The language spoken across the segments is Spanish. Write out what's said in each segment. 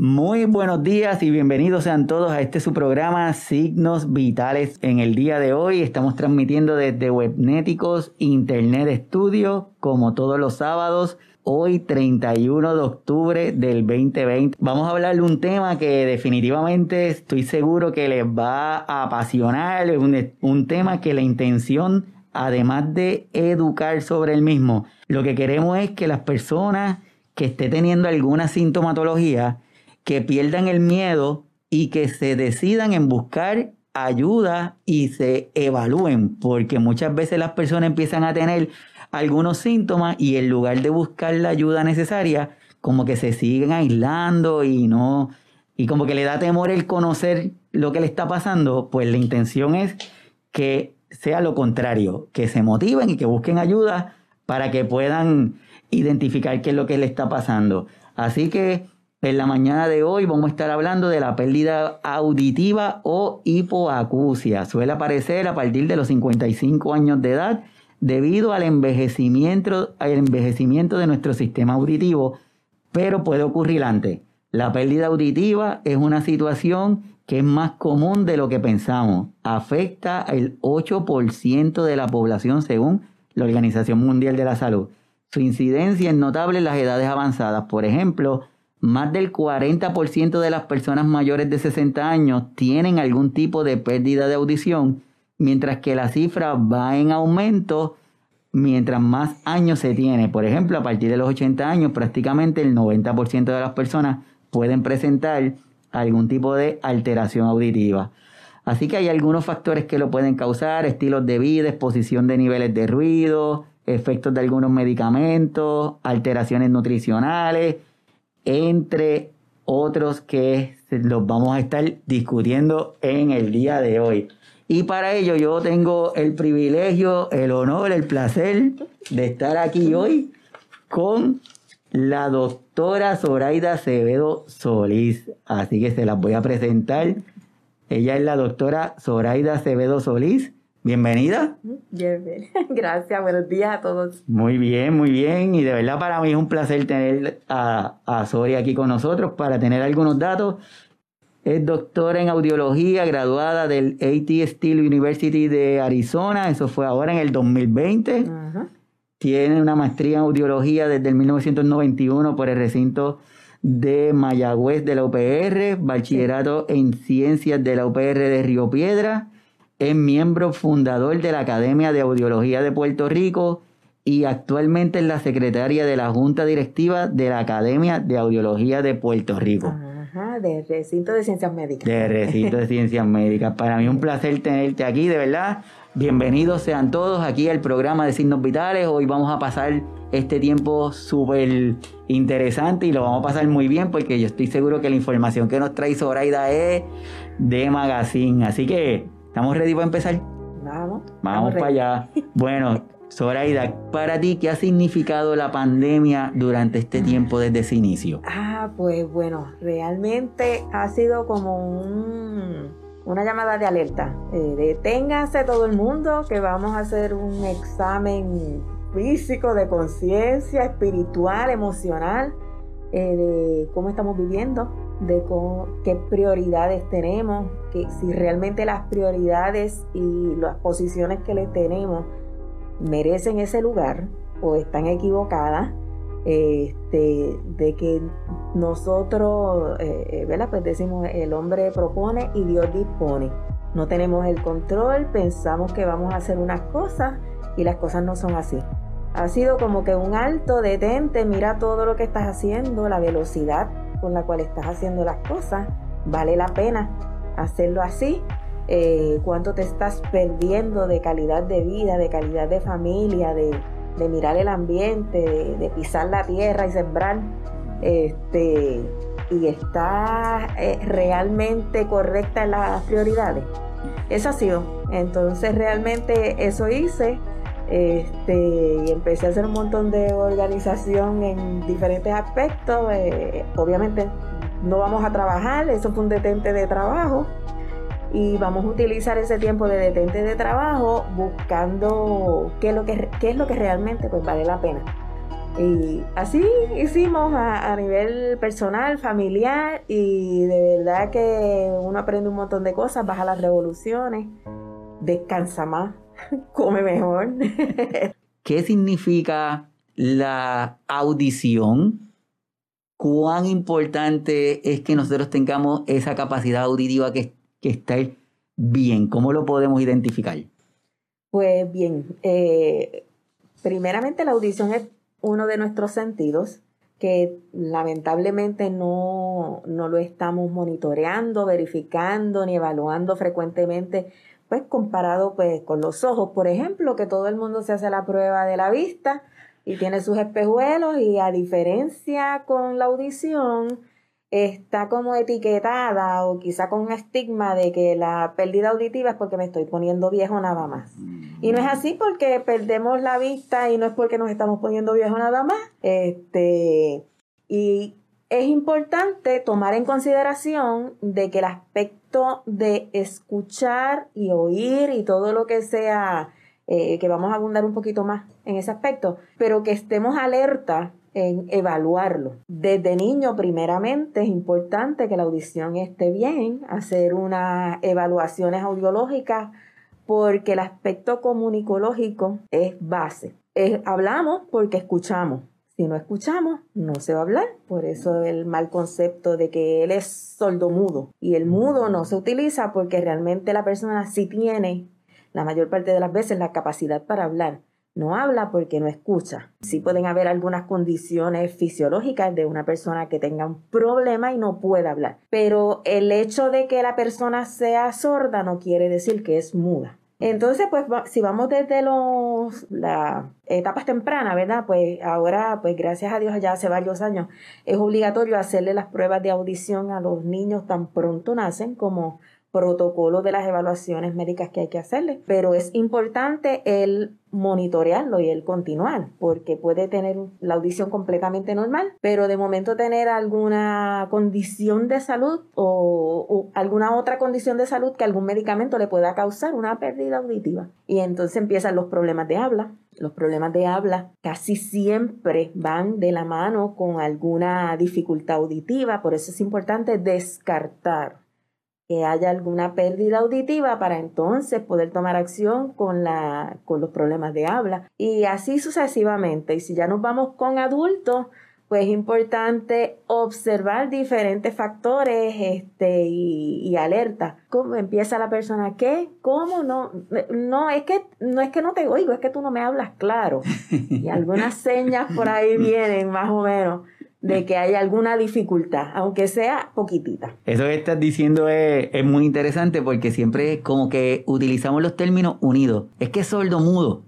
Muy buenos días y bienvenidos sean todos a este su programa Signos Vitales. En el día de hoy estamos transmitiendo desde Webnéticos Internet Studio como todos los sábados. Hoy 31 de octubre del 2020 vamos a hablar de un tema que definitivamente estoy seguro que les va a apasionar, un, un tema que la intención además de educar sobre el mismo, lo que queremos es que las personas que estén teniendo alguna sintomatología que pierdan el miedo y que se decidan en buscar ayuda y se evalúen, porque muchas veces las personas empiezan a tener algunos síntomas y en lugar de buscar la ayuda necesaria, como que se siguen aislando y no, y como que le da temor el conocer lo que le está pasando, pues la intención es que sea lo contrario, que se motiven y que busquen ayuda para que puedan identificar qué es lo que le está pasando. Así que en la mañana de hoy vamos a estar hablando de la pérdida auditiva o hipoacusia. Suele aparecer a partir de los 55 años de edad debido al envejecimiento, al envejecimiento de nuestro sistema auditivo, pero puede ocurrir antes. La pérdida auditiva es una situación que es más común de lo que pensamos. Afecta el 8% de la población según la Organización Mundial de la Salud. Su incidencia es notable en las edades avanzadas. Por ejemplo, más del 40% de las personas mayores de 60 años tienen algún tipo de pérdida de audición, mientras que la cifra va en aumento mientras más años se tiene. Por ejemplo, a partir de los 80 años, prácticamente el 90% de las personas pueden presentar algún tipo de alteración auditiva. Así que hay algunos factores que lo pueden causar, estilos de vida, exposición de niveles de ruido, efectos de algunos medicamentos, alteraciones nutricionales, entre otros que los vamos a estar discutiendo en el día de hoy. Y para ello yo tengo el privilegio, el honor, el placer de estar aquí hoy con la doctora Zoraida Acevedo Solís. Así que se las voy a presentar. Ella es la doctora Zoraida Acevedo Solís. Bienvenida. Gracias, buenos días a todos. Muy bien, muy bien. Y de verdad para mí es un placer tener a, a Soria aquí con nosotros para tener algunos datos. Es doctora en audiología, graduada del AT Steel University de Arizona. Eso fue ahora en el 2020. Tiene una maestría en audiología desde el 1991 por el recinto de Mayagüez de la UPR, bachillerato en ciencias de la UPR de Río Piedra es miembro fundador de la Academia de Audiología de Puerto Rico y actualmente es la secretaria de la Junta Directiva de la Academia de Audiología de Puerto Rico. Ajá, de recinto de ciencias médicas. De recinto de ciencias médicas. Para mí es un placer tenerte aquí, de verdad. Bienvenidos sean todos aquí al programa de Signos Vitales. Hoy vamos a pasar este tiempo súper interesante y lo vamos a pasar muy bien porque yo estoy seguro que la información que nos trae Zoraida es de magazine. Así que ¿Estamos ready para empezar? Vamos. Vamos para allá. Bueno, Zoraida, para ti, ¿qué ha significado la pandemia durante este tiempo desde ese inicio? Ah, pues bueno, realmente ha sido como una llamada de alerta. Eh, deténgase todo el mundo que vamos a hacer un examen físico de conciencia, espiritual, emocional, eh, de cómo estamos viviendo de qué prioridades tenemos, que si realmente las prioridades y las posiciones que le tenemos merecen ese lugar o están equivocadas, este, de que nosotros, eh, eh, Pues decimos, el hombre propone y Dios dispone. No tenemos el control, pensamos que vamos a hacer unas cosas y las cosas no son así. Ha sido como que un alto, detente, mira todo lo que estás haciendo, la velocidad con la cual estás haciendo las cosas, vale la pena hacerlo así. Eh, cuánto te estás perdiendo de calidad de vida, de calidad de familia, de, mirar el ambiente, de, pisar la tierra y sembrar. Este, y está eh, realmente correcta en las prioridades. Eso ha sido. Entonces realmente eso hice. Este, y empecé a hacer un montón de organización en diferentes aspectos. Eh, obviamente no vamos a trabajar, eso fue un detente de trabajo. Y vamos a utilizar ese tiempo de detente de trabajo buscando qué es lo que, qué es lo que realmente pues, vale la pena. Y así hicimos a, nivel personal, familiar y de verdad que uno aprende un montón de cosas, baja las revoluciones, descansa más, come mejor. ¿Qué significa la audición? ¿Cuán importante es que nosotros tengamos esa capacidad auditiva que, que está bien? ¿Cómo lo podemos identificar? Pues bien, eh, primeramente la audición es uno de nuestros sentidos que lamentablemente no, no, lo estamos monitoreando, verificando ni evaluando frecuentemente, pues comparado pues con los ojos, por ejemplo, que todo el mundo se hace la prueba de la vista y tiene sus espejuelos y a diferencia con la audición, está como etiquetada o quizá con un estigma de que la pérdida auditiva es porque me estoy poniendo viejo nada más. Y no es así porque perdemos la vista y no es porque nos estamos poniendo viejo nada más. Este, y es importante tomar en consideración de que el aspecto de escuchar y oír y todo lo que sea, eh, que vamos a abundar un poquito más en ese aspecto, pero que estemos alerta en evaluarlo. Desde niño, primeramente, es importante que la audición esté bien, hacer unas evaluaciones audiológicas, porque el aspecto comunicológico es base. hablamos porque escuchamos. Si no escuchamos, no se va a hablar. Por eso el mal concepto de que él es sordomudo. Y el mudo no se utiliza porque realmente la persona sí tiene, la mayor parte de las veces, la capacidad para hablar no habla porque no escucha. Sí pueden haber algunas condiciones fisiológicas de una persona que tenga un problema y no pueda hablar, pero el hecho de que la persona sea sorda no quiere decir que es muda. Entonces, pues si vamos desde los las etapas tempranas, ¿verdad? Pues ahora, pues gracias a Dios, ya hace varios años, es obligatorio hacerle las pruebas de audición a los niños tan pronto nacen como protocolo de las evaluaciones médicas que hay que hacerle, pero es importante el monitorearlo y el continuar, porque puede tener la audición completamente normal, pero de momento tener alguna condición de salud o, alguna otra condición de salud que algún medicamento le pueda causar una pérdida auditiva. Y entonces empiezan los problemas de habla. Los problemas de habla casi siempre van de la mano con alguna dificultad auditiva, por eso es importante descartar que haya alguna pérdida auditiva para entonces poder tomar acción con, la, con los problemas de habla y así sucesivamente. Y si ya nos vamos con adultos, pues es importante observar diferentes factores este, y, y alerta. ¿Cómo empieza la persona? ¿Qué? ¿Cómo? No, no, es que no es que no te oigo, es que tú no me hablas claro. Y algunas señas por ahí vienen más o menos de que hay alguna dificultad, aunque sea poquitita. Eso que estás diciendo es, muy interesante porque siempre como que utilizamos los términos unidos. Es que es sordo mudo.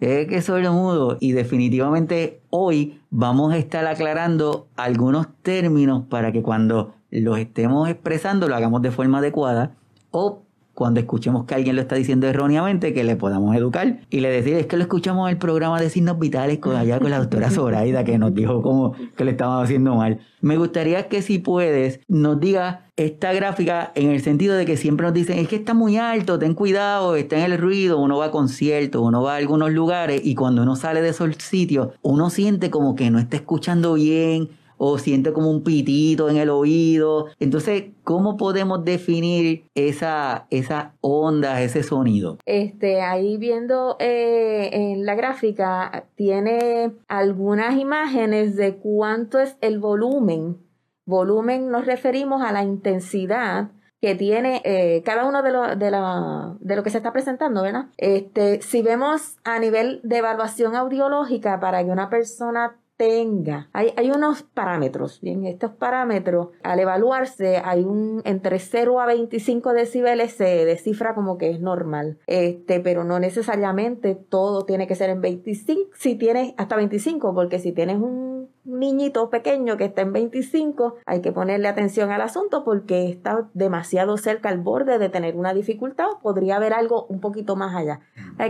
Es que es sordo mudo. Y definitivamente hoy vamos a estar aclarando algunos términos para que cuando los estemos expresando lo hagamos de forma adecuada o cuando escuchemos que alguien lo está diciendo erróneamente, que le podamos educar y le decir, es que lo escuchamos en el programa de signos vitales con allá con la doctora Zoraida, que nos dijo como que le estábamos haciendo mal. Me gustaría que si puedes, nos diga esta gráfica en el sentido de que siempre nos dicen, es que está muy alto, ten cuidado, está en el ruido, uno va a conciertos, uno va a algunos lugares y cuando uno sale de esos sitios, uno siente como que no está escuchando bien o siente como un pitito en el oído. Entonces, ¿cómo podemos definir esa, esa onda, ese sonido? Este, ahí viendo eh, en la gráfica, tiene algunas imágenes de cuánto es el volumen. Volumen nos referimos a la intensidad que tiene eh, cada uno de lo, de, la, de lo que se está presentando, ¿verdad? Este, si vemos a nivel de evaluación audiológica para que una persona tenga. Hay, hay, unos parámetros, bien, estos parámetros, al evaluarse, hay un entre 0 a 25 decibeles se descifra como que es normal, este, pero no necesariamente todo tiene que ser en 25, si tienes hasta 25, porque si tienes un niñito pequeño que está en 25, hay que ponerle atención al asunto porque está demasiado cerca al borde de tener una dificultad o podría haber algo un poquito más allá.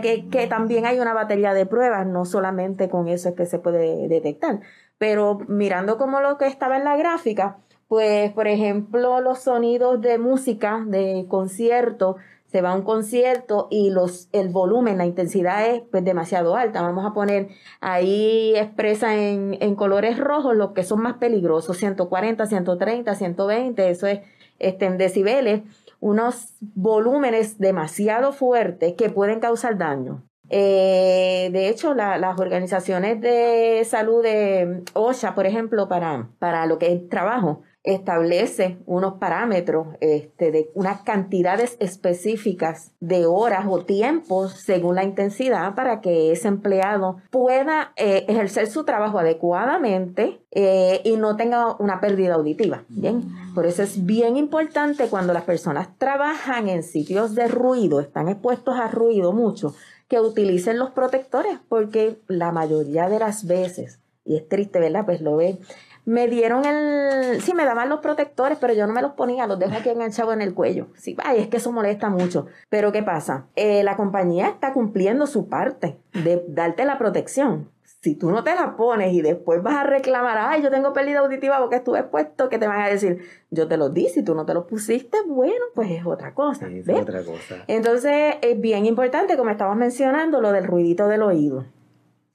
Que, que también hay una batería de pruebas, no solamente con eso es que se puede detectar, pero mirando como lo que estaba en la gráfica, pues por ejemplo los sonidos de música, de concierto, se va a un concierto y los, el volumen, la intensidad es pues, demasiado alta. Vamos a poner ahí expresa en, en colores rojos los que son más peligrosos, 140, 130, 120, eso es este, en decibeles, unos volúmenes demasiado fuertes que pueden causar daño. Eh, de hecho, las organizaciones de salud de OSHA, por ejemplo, para, para lo que es trabajo, establece unos parámetros este, de unas cantidades específicas de horas o tiempos según la intensidad para que ese empleado pueda eh, ejercer su trabajo adecuadamente eh, y no tenga una pérdida auditiva. Bien, por eso es bien importante cuando las personas trabajan en sitios de ruido, están expuestos a ruido mucho, que utilicen los protectores, porque la mayoría de las veces, y es triste, ¿verdad? Pues lo ven, me dieron el, sí, me daban los protectores, pero yo no me los ponía, los dejo aquí enganchados en el cuello. Sí, ay, es que eso molesta mucho. Pero ¿qué pasa? Eh, la compañía está cumpliendo su parte de darte la protección. Si tú no te la pones y después vas a reclamar, ay, yo tengo pérdida auditiva porque estuve expuesto, que te van a decir, yo te los di, si tú no te los pusiste, bueno, pues es otra cosa. es otra cosa. Entonces, es bien importante, como estabas mencionando, lo del ruidito del oído.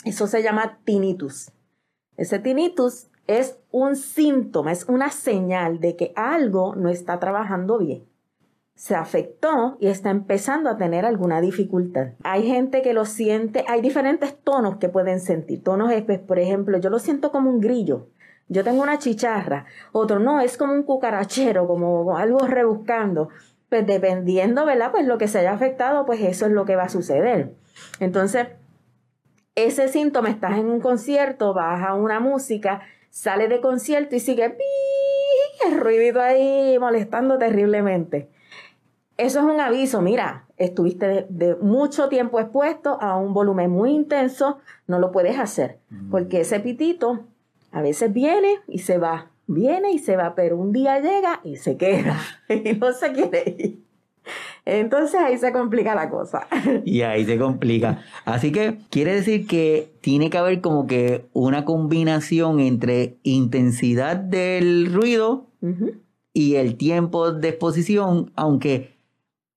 Eso se llama tinnitus. Ese tinnitus es un síntoma, es una señal de que algo no está trabajando bien. Se afectó y está empezando a tener alguna dificultad. Hay gente que lo siente, hay diferentes tonos que pueden sentir. Tonos, pues, por ejemplo, yo lo siento como un grillo. Yo tengo una chicharra. Otro no, es como un cucarachero, como algo rebuscando. Pues dependiendo, ¿verdad? Pues lo que se haya afectado, pues eso es lo que va a suceder. Entonces, ese síntoma, estás en un concierto, vas a una música sale de concierto y sigue el ruidito ahí molestando terriblemente. Eso es un aviso, mira, estuviste de, mucho tiempo expuesto a un volumen muy intenso, no lo puedes hacer, mm. porque ese pitito a veces viene y se va, viene y se va, pero un día llega y se queda y no se quiere ir. Entonces ahí se complica la cosa. Y ahí se complica. Así que quiere decir que tiene que haber como que una combinación entre intensidad del ruido y el tiempo de exposición, aunque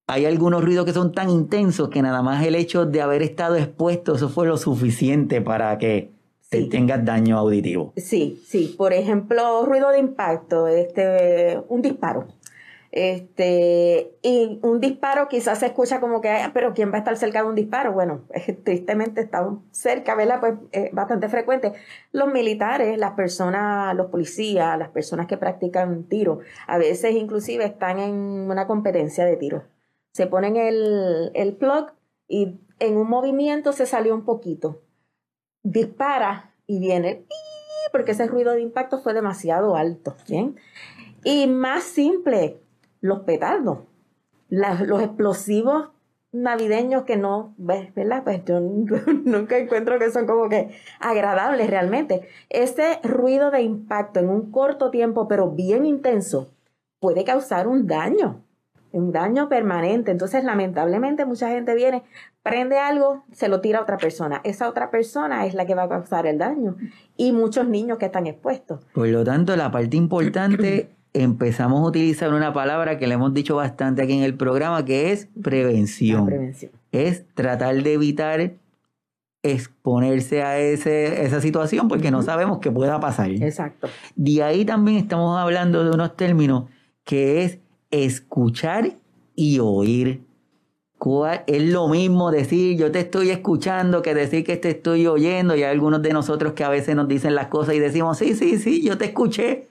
hay algunos ruidos que son tan intensos que nada más el hecho de haber estado expuesto, eso fue lo suficiente para que tengas daño auditivo. Sí, sí. Por ejemplo, ruido de impacto, este, un disparo. Este, y un disparo quizás se escucha como que, pero ¿quién va a estar cerca de un disparo? Bueno, tristemente estamos cerca, ¿verdad? Pues es bastante frecuente. Los militares, las personas, los policías, las personas que practican tiro, a veces inclusive están en una competencia de tiro. Se ponen el, el plug y en un movimiento se salió un poquito. Dispara y viene, porque ese ruido de impacto fue demasiado alto, ¿bien? Y más simple, los petardos, los explosivos navideños que no, ¿verdad? Pues yo nunca encuentro que son como que agradables realmente. Ese ruido de impacto en un corto tiempo, pero bien intenso, puede causar un daño, un daño permanente. Entonces, lamentablemente, mucha gente viene, prende algo, se lo tira a otra persona. Esa otra persona es la que va a causar el daño. Y muchos niños que están expuestos. Por lo tanto, la parte importante empezamos a utilizar una palabra que le hemos dicho bastante aquí en el programa, que es prevención. Es tratar de evitar exponerse a ese, esa situación porque no sabemos qué pueda pasar. Exacto. De ahí también estamos hablando de unos términos que es escuchar y oír. Es lo mismo decir yo te estoy escuchando que decir que te estoy oyendo. Y hay algunos de nosotros que a veces nos dicen las cosas y decimos, sí, sí, sí, yo te escuché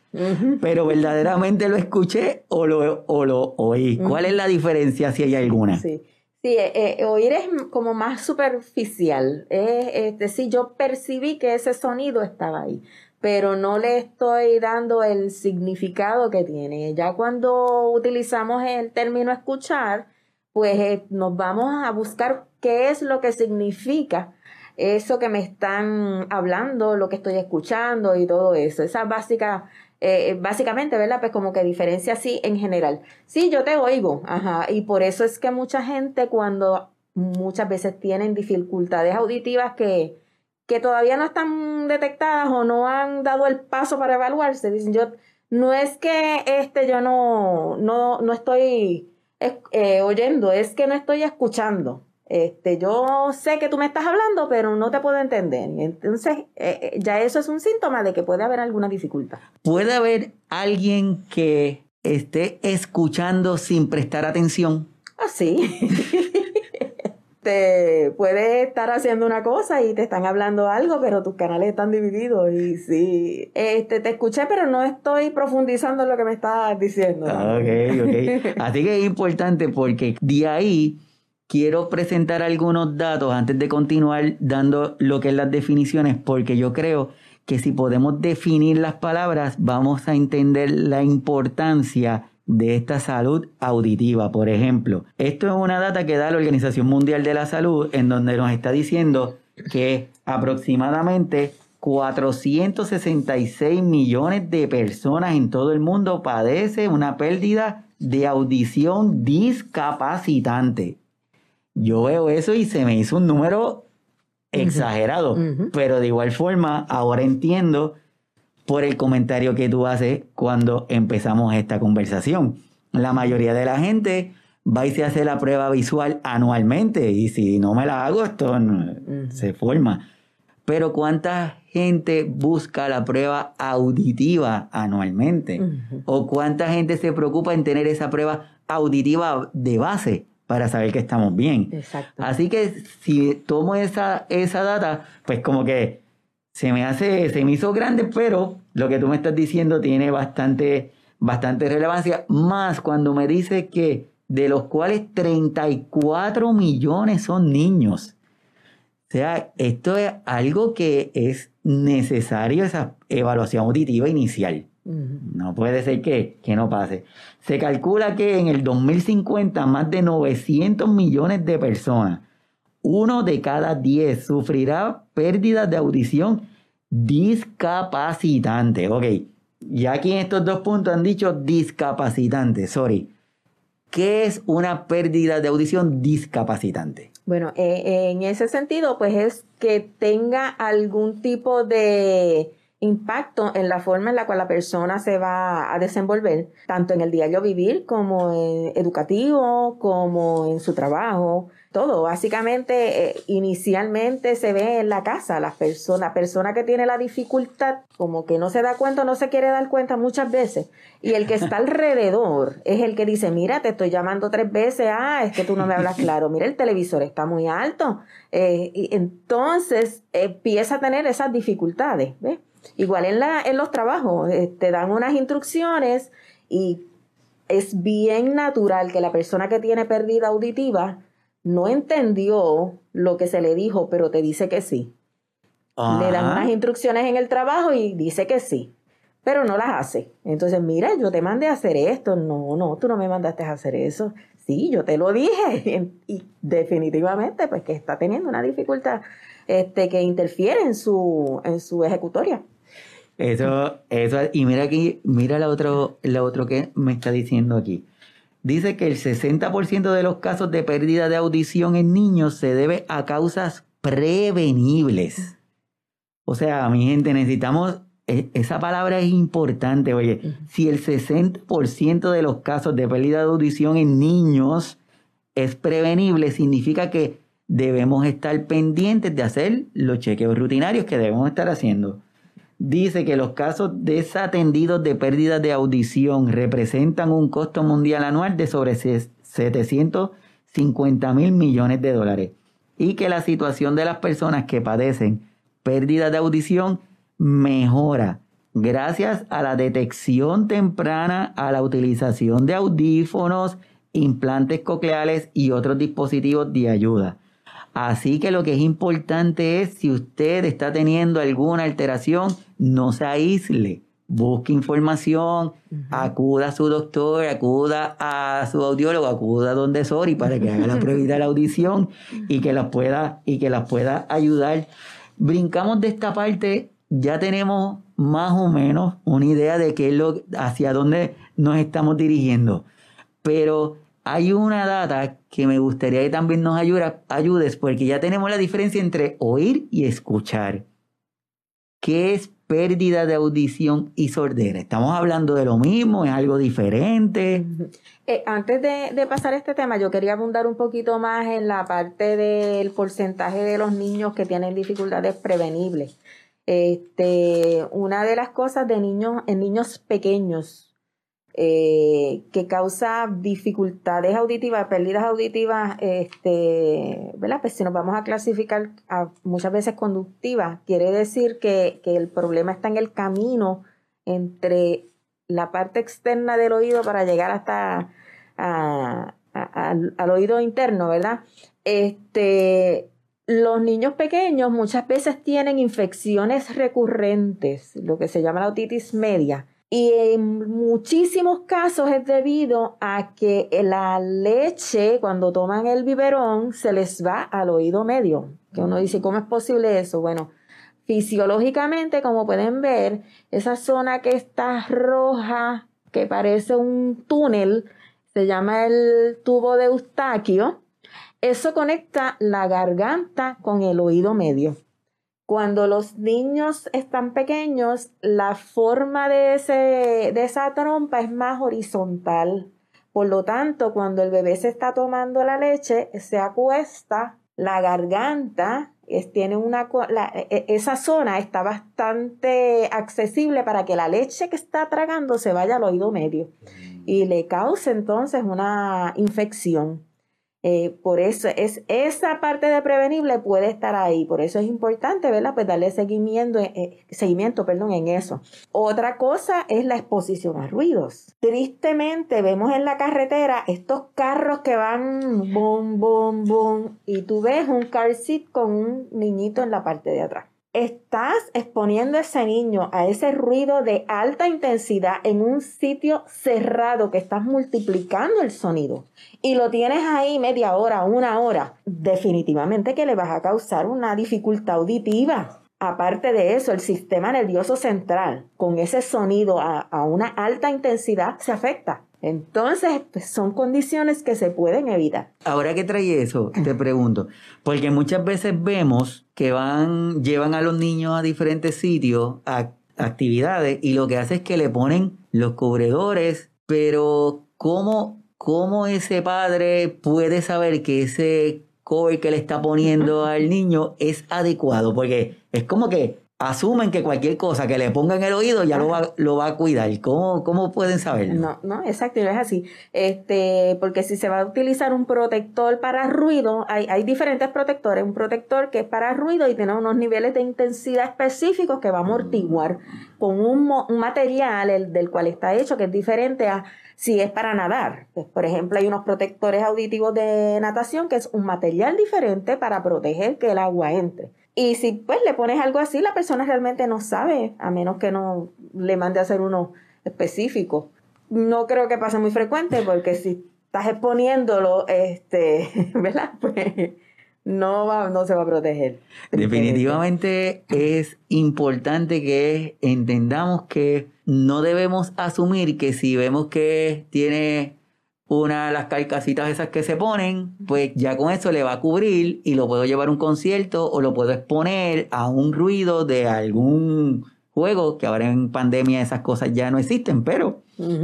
pero verdaderamente lo escuché o lo, o lo oí. ¿Cuál es la diferencia si hay alguna? Sí. Sí, eh, eh, oír es como más superficial. Es decir, yo percibí que ese sonido estaba ahí, pero no le estoy dando el significado que tiene. Ya cuando utilizamos el término escuchar, pues eh, nos vamos a buscar qué es lo que significa eso que me están hablando, lo que estoy escuchando y todo eso. Esa básica eh, básicamente, ¿verdad? Pues como que diferencia así en general. Sí, yo te oigo, ajá, y por eso es que mucha gente cuando muchas veces tienen dificultades auditivas que, que todavía no están detectadas o no han dado el paso para evaluarse, dicen yo, no es que este yo no, no, no estoy eh, oyendo, es que no estoy escuchando. Este, yo sé que tú me estás hablando, pero no te puedo entender. Entonces, eh, eh, ya eso es un síntoma de que puede haber alguna dificultad. ¿Puede haber alguien que esté escuchando sin prestar atención? Ah, sí. te puedes estar haciendo una cosa y te están hablando algo, pero tus canales están divididos y sí, este, te escuché, pero no estoy profundizando en lo que me estás diciendo. Ah, ok, ok. Así que es importante porque de ahí quiero presentar algunos datos antes de continuar dando lo que es las definiciones, porque yo creo que si podemos definir las palabras, vamos a entender la importancia de esta salud auditiva. Por ejemplo, esto es una data que da la Organización Mundial de la Salud, en donde nos está diciendo que aproximadamente 466 millones de personas en todo el mundo padecen una pérdida de audición discapacitante. Yo veo eso y se me hizo un número exagerado, pero de igual forma ahora entiendo por el comentario que tú haces cuando empezamos esta conversación. La mayoría de la gente va y se hace la prueba visual anualmente y si no me la hago esto se forma. Pero ¿cuánta gente busca la prueba auditiva anualmente? ¿O cuánta gente se preocupa en tener esa prueba auditiva de base? para saber que estamos bien. Exacto. Así que si tomo esa, esa data, pues como que se me hace, se me hizo grande, pero lo que tú me estás diciendo tiene bastante, bastante relevancia, más cuando me dice que de los cuales 34 millones son niños. O sea, esto es algo que es necesario, esa evaluación auditiva inicial. No puede ser que, que, no pase. Se calcula que en el 2050 más de 900 millones de personas, uno de cada 10, sufrirá pérdidas de audición discapacitante. Ok, ya aquí en estos dos puntos han dicho discapacitante, sorry. ¿Qué es una pérdida de audición discapacitante? Bueno, eh, en ese sentido, pues es que tenga algún tipo de impacto en la forma en la cual la persona se va a desenvolver, tanto en el diario vivir como en educativo, como en su trabajo, todo. Básicamente, eh, inicialmente se ve en la casa, la persona, la persona que tiene la dificultad, como que no se da cuenta, no se quiere dar cuenta muchas veces, y el que está alrededor es el que dice, mira, te estoy llamando tres veces, ah, es que tú no me hablas claro, mira, el televisor está muy alto, eh, y entonces empieza a tener esas dificultades, ¿ves? Igual en, la, en los trabajos, eh, te dan unas instrucciones y es bien natural que la persona que tiene pérdida auditiva no entendió lo que se le dijo, pero te dice que sí. Le dan unas instrucciones en el trabajo y dice que sí, pero no las hace. Entonces, mira, yo te mandé a hacer esto. No, no, tú no me mandaste a hacer eso. Sí, yo te lo dije. Y definitivamente, pues que está teniendo una dificultad este, que interfiere en su, en su ejecutoria. Eso, eso, y mira aquí, mira lo otro, lo otro que me está diciendo aquí. Dice que el 60% de los casos de pérdida de audición en niños se debe a causas prevenibles. O sea, mi gente, necesitamos, e, esa palabra es importante, oye, si el 60% de los casos de pérdida de audición en niños es prevenible, significa que debemos estar pendientes de hacer los chequeos rutinarios que debemos estar haciendo dice que los casos desatendidos de pérdida de audición representan un costo mundial anual de sobre 750 mil millones de dólares y que la situación de las personas que padecen pérdida de audición mejora gracias a la detección temprana, a la utilización de audífonos, implantes cocleares y otros dispositivos de ayuda. Así que lo que es importante es, si usted está teniendo alguna alteración, no se aísle. Busque información, acuda a su doctor, acuda a su audiólogo, acuda a donde Sori para que haga la prueba de la audición y que las pueda, y que las pueda ayudar. Brincamos de esta parte, ya tenemos más o menos una idea de qué es lo, hacia dónde nos estamos dirigiendo. Pero hay una data que me gustaría que también nos ayudes porque ya tenemos la diferencia entre oír y escuchar. ¿Qué es pérdida de audición y sordera? ¿Estamos hablando de lo mismo? ¿Es algo diferente? Eh, antes de, pasar este tema, yo quería abundar un poquito más en la parte del porcentaje de los niños que tienen dificultades prevenibles. Este, una de las cosas de niños, en niños pequeños, eh, que causa dificultades auditivas, pérdidas auditivas, este, ¿verdad? Pues si nos vamos a clasificar a muchas veces conductivas, quiere decir que, el problema está en el camino entre la parte externa del oído para llegar hasta al, oído interno, ¿verdad? Este, los niños pequeños muchas veces tienen infecciones recurrentes, lo que se llama la otitis media y en muchísimos casos es debido a que la leche, cuando toman el biberón, se les va al oído medio. Que uno dice, ¿cómo es posible eso? Bueno, fisiológicamente, como pueden ver, esa zona que está roja, que parece un túnel, se llama el tubo de Eustaquio. Eso conecta la garganta con el oído medio. Cuando los niños están pequeños, la forma de, ese, de esa trompa es más horizontal. Por lo tanto, cuando el bebé se está tomando la leche, se acuesta, la garganta tiene una, e, e, esa zona está bastante accesible para que la leche que está tragando se vaya al oído medio y le cause entonces una infección. Eh, por eso es esa parte de prevenible puede estar ahí, por eso es importante, ¿verdad? Pues darle seguimiento, eh, eh, seguimiento, perdón, en eso. Otra cosa es la exposición a ruidos. Tristemente vemos en la carretera estos carros que van boom, boom, boom, y tú ves un car seat con un niñito en la parte de atrás estás exponiendo a ese niño a ese ruido de alta intensidad en un sitio cerrado que estás multiplicando el sonido y lo tienes ahí media hora, una hora, definitivamente que le vas a causar una dificultad auditiva. Aparte de eso, el sistema nervioso central con ese sonido a, a una alta intensidad se afecta. Entonces, pues, son condiciones que se pueden evitar. Ahora que trae eso, te pregunto, porque muchas veces vemos que van, llevan a los niños a diferentes sitios, a actividades, y lo que hace es que le ponen los cubredores, pero ¿cómo, cómo ese padre puede saber que ese cover que le está poniendo al niño es adecuado? Porque es como que asumen que cualquier cosa que le ponga en el oído ya lo va, lo va a cuidar. ¿Cómo, ¿Cómo pueden saberlo? No, no, exacto, no es así. Este, porque si se va a utilizar un protector para ruido, hay, hay diferentes protectores. Un protector que es para ruido y tiene unos niveles de intensidad específicos que va a amortiguar con un, un material el, del cual está hecho que es diferente a si es para nadar. Pues, por ejemplo, hay unos protectores auditivos de natación que es un material diferente para proteger que el agua entre. Y si pues le pones algo así, la persona realmente no sabe, a menos que no le mande a hacer uno específico. No creo que pase muy frecuente porque si estás exponiéndolo, este, ¿verdad? Pues no, va, no se va a proteger. Definitivamente es importante que entendamos que no debemos asumir que si vemos que tiene una de las carcasitas esas que se ponen, pues ya con eso le va a cubrir y lo puedo llevar a un concierto o lo puedo exponer a un ruido de algún juego, que ahora en pandemia esas cosas ya no existen, pero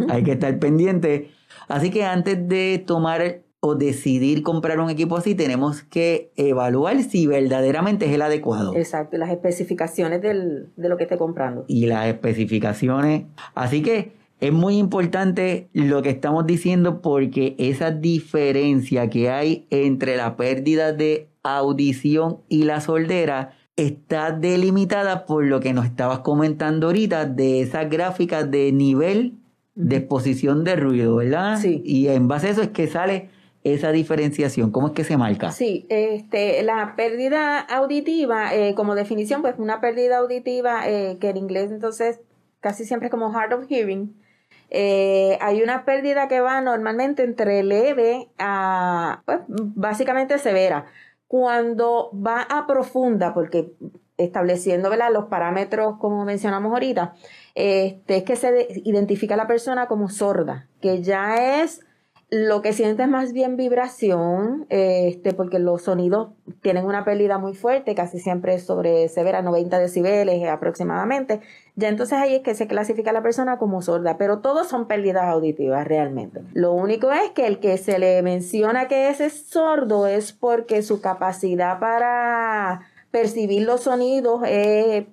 hay que estar pendiente. Así que antes de tomar o decidir comprar un equipo así, tenemos que evaluar si verdaderamente es el adecuado. Exacto, las especificaciones del, de lo que esté comprando. Y las especificaciones. Así que es muy importante lo que estamos diciendo porque esa diferencia que hay entre la pérdida de audición y la sordera está delimitada por lo que nos estabas comentando ahorita de esas gráficas de nivel de exposición de ruido, ¿verdad? Sí. Y en base a eso es que sale esa diferenciación? ¿Cómo es que se marca? Sí, este, la pérdida auditiva, eh, como definición, pues una pérdida auditiva eh, que en inglés entonces casi siempre es como hard of hearing, eh, hay una pérdida que va normalmente entre leve a, pues, básicamente severa. Cuando va a profunda, porque estableciendo los parámetros como mencionamos ahorita, este, es que se identifica a la persona como sorda, que ya es lo que sientes es más bien vibración, este, porque los sonidos tienen una pérdida muy fuerte, casi siempre sobre severa, 90 decibeles aproximadamente. Ya entonces ahí es que se clasifica a la persona como sorda, pero todos son pérdidas auditivas realmente. Lo único es que el que se le menciona que es sordo es porque su capacidad para percibir los sonidos es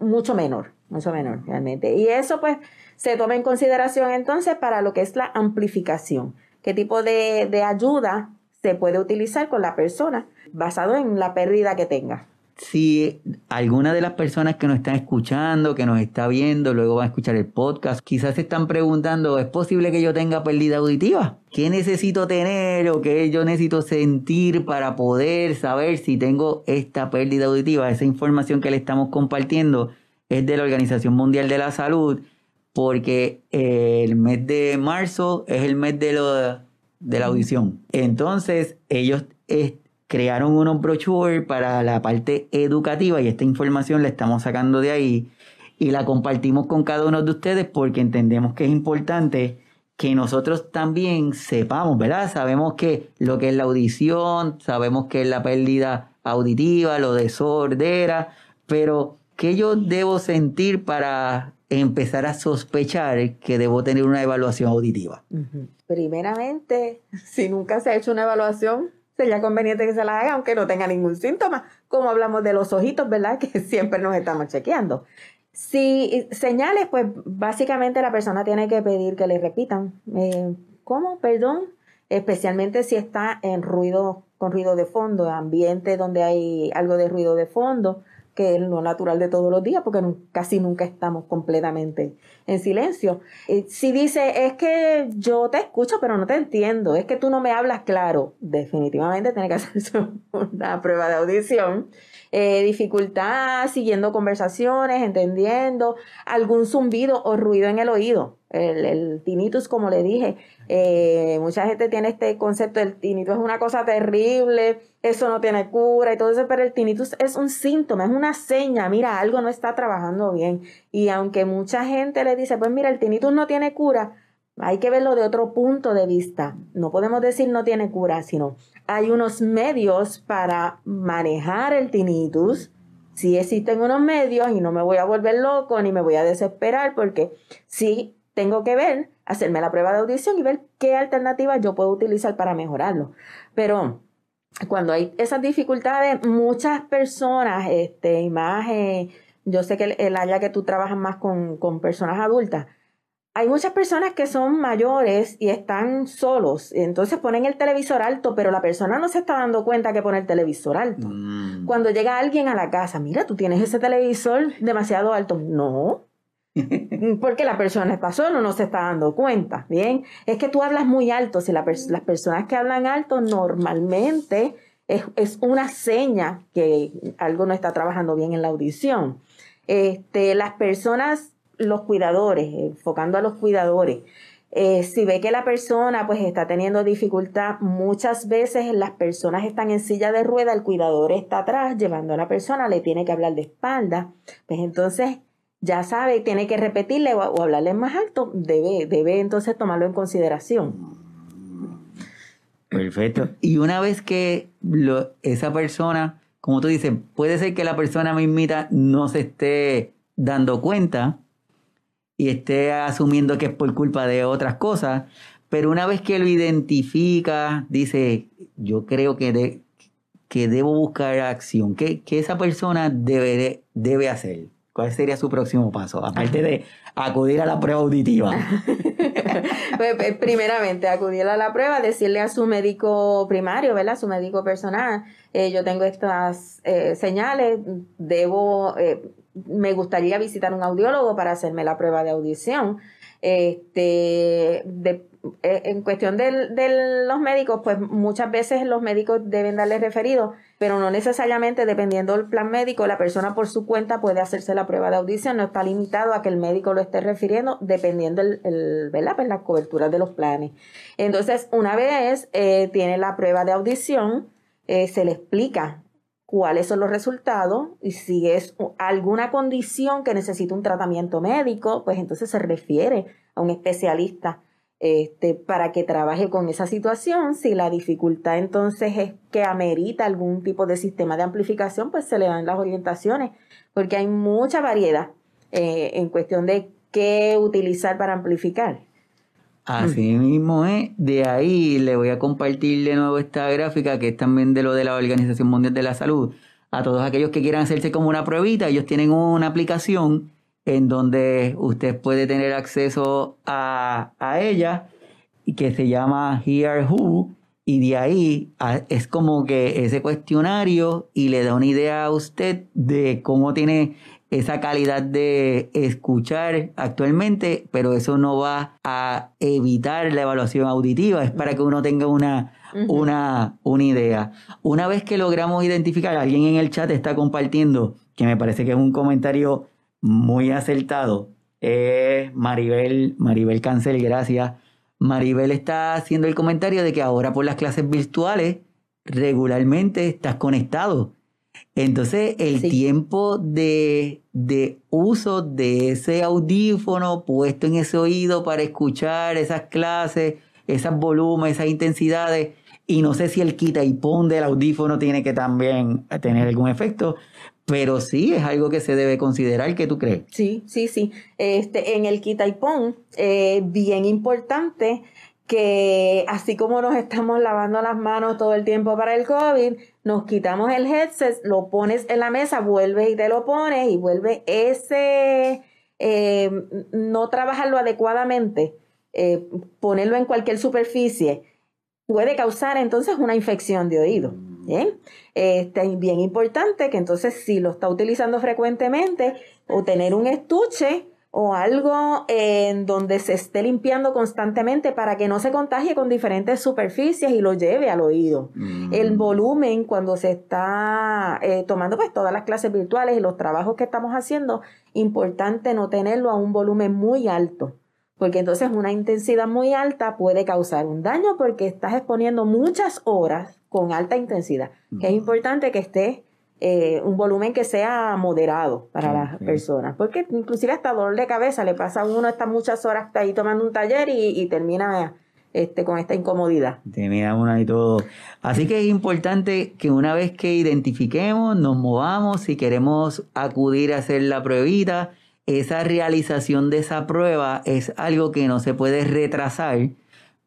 mucho menor, mucho menor realmente. Y eso pues se toma en consideración entonces para lo que es la amplificación. ¿Qué tipo de, de ayuda se puede utilizar con la persona basado en la pérdida que tenga? si alguna de las personas que nos están escuchando, que nos está viendo, luego van a escuchar el podcast, quizás se están preguntando, ¿es posible que yo tenga pérdida auditiva? ¿Qué necesito tener o qué yo necesito sentir para poder saber si tengo esta pérdida auditiva? Esa información que le estamos compartiendo es de la Organización Mundial de la Salud porque el mes de marzo es el mes de, de la audición. Entonces, ellos crearon unos brochures para la parte educativa y esta información la estamos sacando de ahí y la compartimos con cada uno de ustedes porque entendemos que es importante que nosotros también sepamos, ¿verdad? Sabemos que lo que es la audición, sabemos que es la pérdida auditiva, lo de sordera, pero ¿qué yo debo sentir para empezar a sospechar que debo tener una evaluación auditiva? Primeramente, si nunca se ha hecho una evaluación, sería conveniente que se la haga aunque no tenga ningún síntoma, como hablamos de los ojitos, ¿verdad? Que siempre nos estamos chequeando. Si señales, pues básicamente la persona tiene que pedir que le repitan. Eh, ¿Cómo? Perdón. Especialmente si está en ruido, con ruido de fondo, ambiente donde hay algo de ruido de fondo que es lo natural de todos los días, porque casi nunca estamos completamente en silencio. Si dice, es que yo te escucho, pero no te entiendo, es que tú no me hablas claro, definitivamente tiene que hacerse una prueba de audición. Eh, dificultad siguiendo conversaciones, entendiendo, algún zumbido o ruido en el oído. El, el tinnitus, como le dije, eh, mucha gente tiene este concepto del tinnitus, es una cosa terrible, eso no tiene cura y todo eso, pero el tinnitus es un síntoma, es una seña, mira, algo no está trabajando bien. Y aunque mucha gente le dice, pues mira, el tinnitus no tiene cura, hay que verlo de otro punto de vista. No podemos decir no tiene cura, sino hay unos medios para manejar el tinnitus. Si existen unos medios y no me voy a volver loco ni me voy a desesperar porque sí tengo que ver, hacerme la prueba de audición y ver qué alternativas yo puedo utilizar para mejorarlo. Pero cuando hay esas dificultades, muchas personas, este, y más, eh, yo sé que el, área que tú trabajas más con, con personas adultas, hay muchas personas que son mayores y están solos, entonces ponen el televisor alto, pero la persona no se está dando cuenta que pone el televisor alto. Mm. Cuando llega alguien a la casa, mira, tú tienes ese televisor demasiado alto. No, porque la persona está sola, no se está dando cuenta, ¿bien? Es que tú hablas muy alto. Si las personas que hablan alto normalmente es, una seña que algo no está trabajando bien en la audición. Este, las personas, los cuidadores, enfocando a los cuidadores, eh, si ve que la persona pues está teniendo dificultad, muchas veces las personas están en silla de rueda, el cuidador está atrás llevando a la persona, le tiene que hablar de espalda, pues entonces ya sabe, tiene que repetirle o, hablarle más alto, debe, debe entonces tomarlo en consideración. Perfecto. Y una vez que esa persona, como tú dices, puede ser que la persona mismita no se esté dando cuenta y esté asumiendo que es por culpa de otras cosas, pero una vez que lo identifica, dice, yo creo que, que debo buscar acción, que, esa persona debe, debe hacer. ¿Cuál sería su próximo paso? Aparte de acudir a la prueba auditiva. Pues, pues, primeramente, acudir a la prueba, decirle a su médico primario, ¿verdad? Su médico personal, eh, yo tengo estas eh, señales, debo, eh, me gustaría visitar un audiólogo para hacerme la prueba de audición. Este, de, eh, en cuestión de, los médicos, pues muchas veces los médicos deben darle referido, pero no necesariamente dependiendo del plan médico, la persona por su cuenta puede hacerse la prueba de audición, no está limitado a que el médico lo esté refiriendo dependiendo el, el Pues las coberturas de los planes. Entonces, una vez eh, tiene la prueba de audición, eh, se le explica cuáles son los resultados y si es alguna condición que necesita un tratamiento médico, pues entonces se refiere a un especialista este, para que trabaje con esa situación. Si la dificultad entonces es que amerita algún tipo de sistema de amplificación, pues se le dan las orientaciones, porque hay mucha variedad eh, en cuestión de qué utilizar para amplificar. Así mismo es. De ahí le voy a compartir de nuevo esta gráfica que es también de lo de la Organización Mundial de la Salud. A todos aquellos que quieran hacerse como una pruebita, ellos tienen una aplicación en donde usted puede tener acceso a, a ella y que se llama Here Who y de ahí es como que ese cuestionario y le da una idea a usted de cómo tiene esa calidad de escuchar actualmente, pero eso no va a evitar la evaluación auditiva, es para que uno tenga una, una, una idea. Una vez que logramos identificar, alguien en el chat está compartiendo, que me parece que es un comentario muy acertado, es Maribel, Maribel Cancel, gracias. Maribel está haciendo el comentario de que ahora por las clases virtuales regularmente estás conectado entonces, el tiempo de, uso de ese audífono puesto en ese oído para escuchar esas clases, esos volúmenes, esas intensidades, y no sé si el quita y pon del audífono tiene que también tener algún efecto, pero sí es algo que se debe considerar. ¿Qué tú crees? Sí, sí, sí. Este, en el quita y pon, eh, bien importante que así como nos estamos lavando las manos todo el tiempo para el COVID, nos quitamos el headset, lo pones en la mesa, vuelves y te lo pones y vuelve ese, eh, no trabajarlo adecuadamente, eh, ponerlo en cualquier superficie, puede causar entonces una infección de oído. Bien, este, bien importante que entonces si lo está utilizando frecuentemente o tener un estuche o algo en donde se esté limpiando constantemente para que no se contagie con diferentes superficies y lo lleve al oído. Mm. El volumen cuando se está eh, tomando pues todas las clases virtuales y los trabajos que estamos haciendo, importante no tenerlo a un volumen muy alto, porque entonces una intensidad muy alta puede causar un daño porque estás exponiendo muchas horas con alta intensidad, que es mm. importante que esté eh, un volumen que sea moderado para las personas, porque inclusive hasta dolor de cabeza le pasa a uno está muchas horas ahí tomando un taller y, termina este, con esta incomodidad. Termina uno y todo. Así que es importante que una vez que identifiquemos, nos movamos, si queremos acudir a hacer la pruebita, esa realización de esa prueba es algo que no se puede retrasar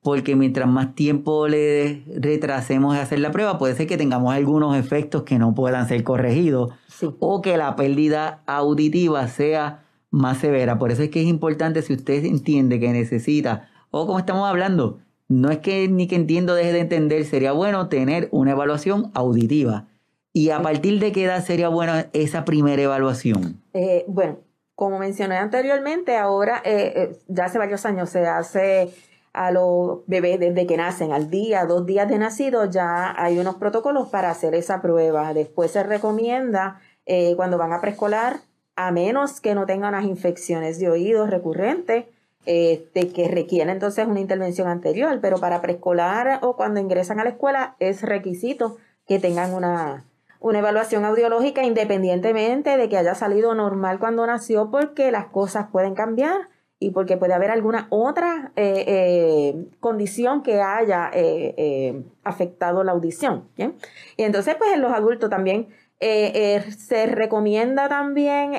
porque mientras más tiempo le retrasemos de hacer la prueba, puede ser que tengamos algunos efectos que no puedan ser corregidos o que la pérdida auditiva sea más severa. Por eso es que es importante si usted entiende que necesita, o como estamos hablando, no es que ni que entiendo deje de entender, sería bueno tener una evaluación auditiva. ¿Y a partir de qué edad sería buena esa primera evaluación? Eh, bueno, como mencioné anteriormente, ahora eh, eh, ya hace varios años se hace a los bebés desde que nacen, al día, dos días de nacido, ya hay unos protocolos para hacer esa prueba. Después se recomienda eh, cuando van a preescolar, a menos que no tengan unas infecciones de oídos recurrentes, este, que requieren entonces una intervención anterior, pero para preescolar o cuando ingresan a la escuela es requisito que tengan una, una evaluación audiológica independientemente de que haya salido normal cuando nació, porque las cosas pueden cambiar y porque puede haber alguna otra eh, eh, condición que haya eh, afectado la audición. Y entonces, pues en los adultos también se recomienda también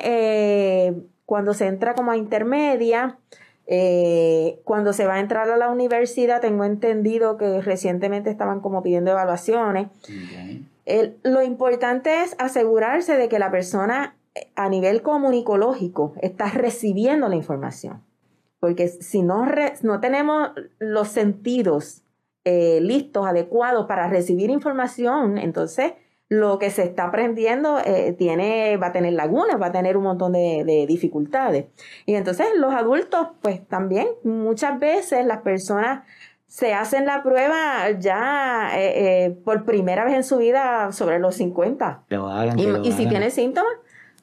cuando se entra como a intermedia, cuando se va a entrar a la universidad, tengo entendido que recientemente estaban como pidiendo evaluaciones. Lo importante es asegurarse de que la persona a nivel comunicológico está recibiendo la información porque si no, no tenemos los sentidos eh, listos, adecuados para recibir información, entonces lo que se está aprendiendo eh, tiene, va a tener lagunas, va a tener un montón de, dificultades. Y entonces los adultos, pues también muchas veces las personas se hacen la prueba ya eh, por primera vez en su vida sobre los 50. y, y si tiene síntomas,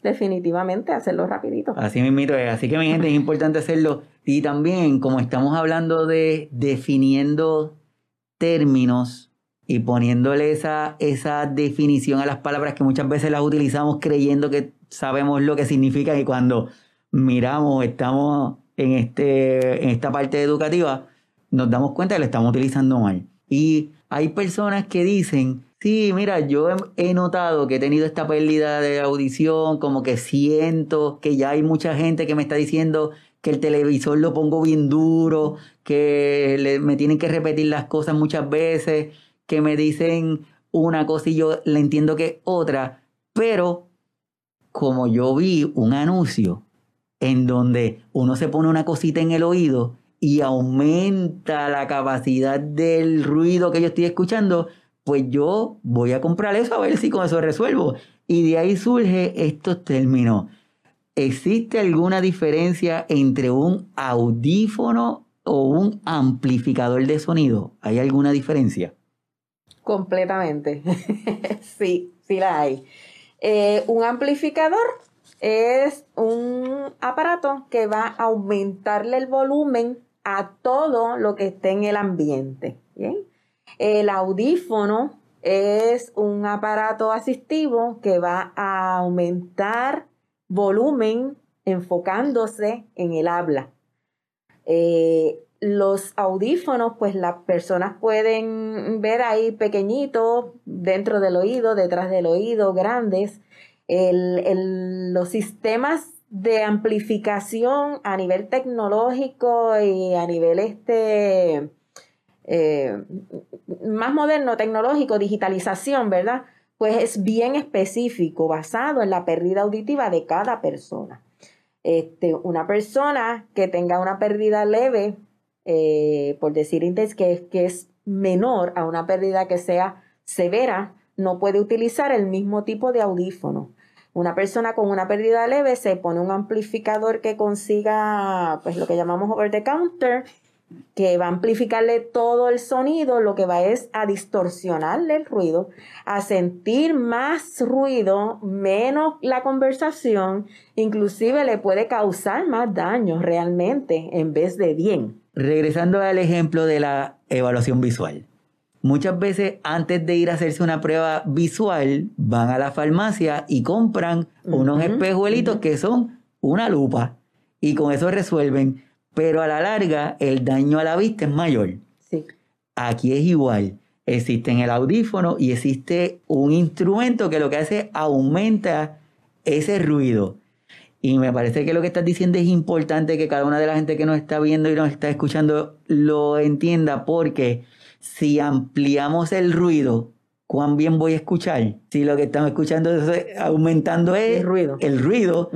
definitivamente hacerlo rapidito. Así mismo así que mi gente es importante hacerlo y también como estamos hablando de definiendo términos y poniéndole esa, esa definición a las palabras que muchas veces las utilizamos creyendo que sabemos lo que significa y cuando miramos, estamos en, este, en esta parte educativa, nos damos cuenta que lo estamos utilizando mal. Y hay personas que dicen, sí, mira, yo he notado que he tenido esta pérdida de audición, como que siento que ya hay mucha gente que me está diciendo que el televisor lo pongo bien duro, que me tienen que repetir las cosas muchas veces, que me dicen una cosa y yo le entiendo que otra, pero como yo vi un anuncio en donde uno se pone una cosita en el oído y aumenta la capacidad del ruido que yo estoy escuchando, pues yo voy a comprar eso a ver si con eso resuelvo. Y de ahí surge estos términos. ¿Existe alguna diferencia entre un audífono o un amplificador de sonido? ¿Hay alguna diferencia? Completamente. sí, sí la hay. Eh, un amplificador es un aparato que va a aumentarle el volumen a todo lo que esté en el ambiente. El audífono es un aparato asistivo que va a aumentar volumen enfocándose en el habla. Eh, los audífonos, pues las personas pueden ver ahí pequeñitos dentro del oído, detrás del oído, grandes. los sistemas de amplificación a nivel tecnológico y a nivel este eh, más moderno, tecnológico, digitalización, ¿verdad? Pues es bien específico, basado en la pérdida auditiva de cada persona. Este, una persona que tenga una pérdida leve, eh, por decir que, que es menor a una pérdida que sea severa, no puede utilizar el mismo tipo de audífono. Una persona con una pérdida leve se pone un amplificador que consiga, pues lo que llamamos over the counter, que va a amplificarle todo el sonido, lo que va es a distorsionarle el ruido, a sentir más ruido, menos la conversación, inclusive le puede causar más daño realmente en vez de bien. Regresando al ejemplo de la evaluación visual. Muchas veces antes de ir a hacerse una prueba visual, van a la farmacia y compran unos espejuelitos que son una lupa y con eso resuelven, pero a la larga el daño a la vista es mayor. Sí. Aquí es igual. Existe en el audífono y existe un instrumento que lo que hace aumenta ese ruido. Y me parece que lo que estás diciendo es importante que cada una de la gente que nos está viendo y nos está escuchando lo entienda porque si ampliamos el ruido, ¿cuán bien voy a escuchar? Si lo que estamos escuchando es aumentando el ruido, el ruido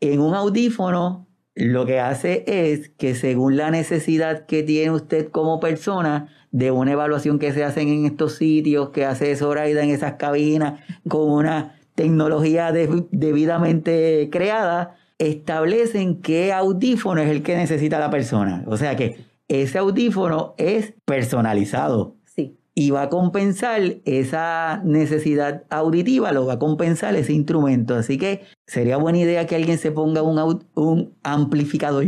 en un audífono, lo que hace es que según la necesidad que tiene usted como persona, de una evaluación que se hace en estos sitios, que hace Zoraida en esas cabinas, con una tecnología debidamente creada, establecen qué audífono es el que necesita la persona. O sea que ese audífono es personalizado. Sí. Y va a compensar esa necesidad auditiva, lo va a compensar ese instrumento. Así que sería buena idea que alguien se ponga un, un amplificador.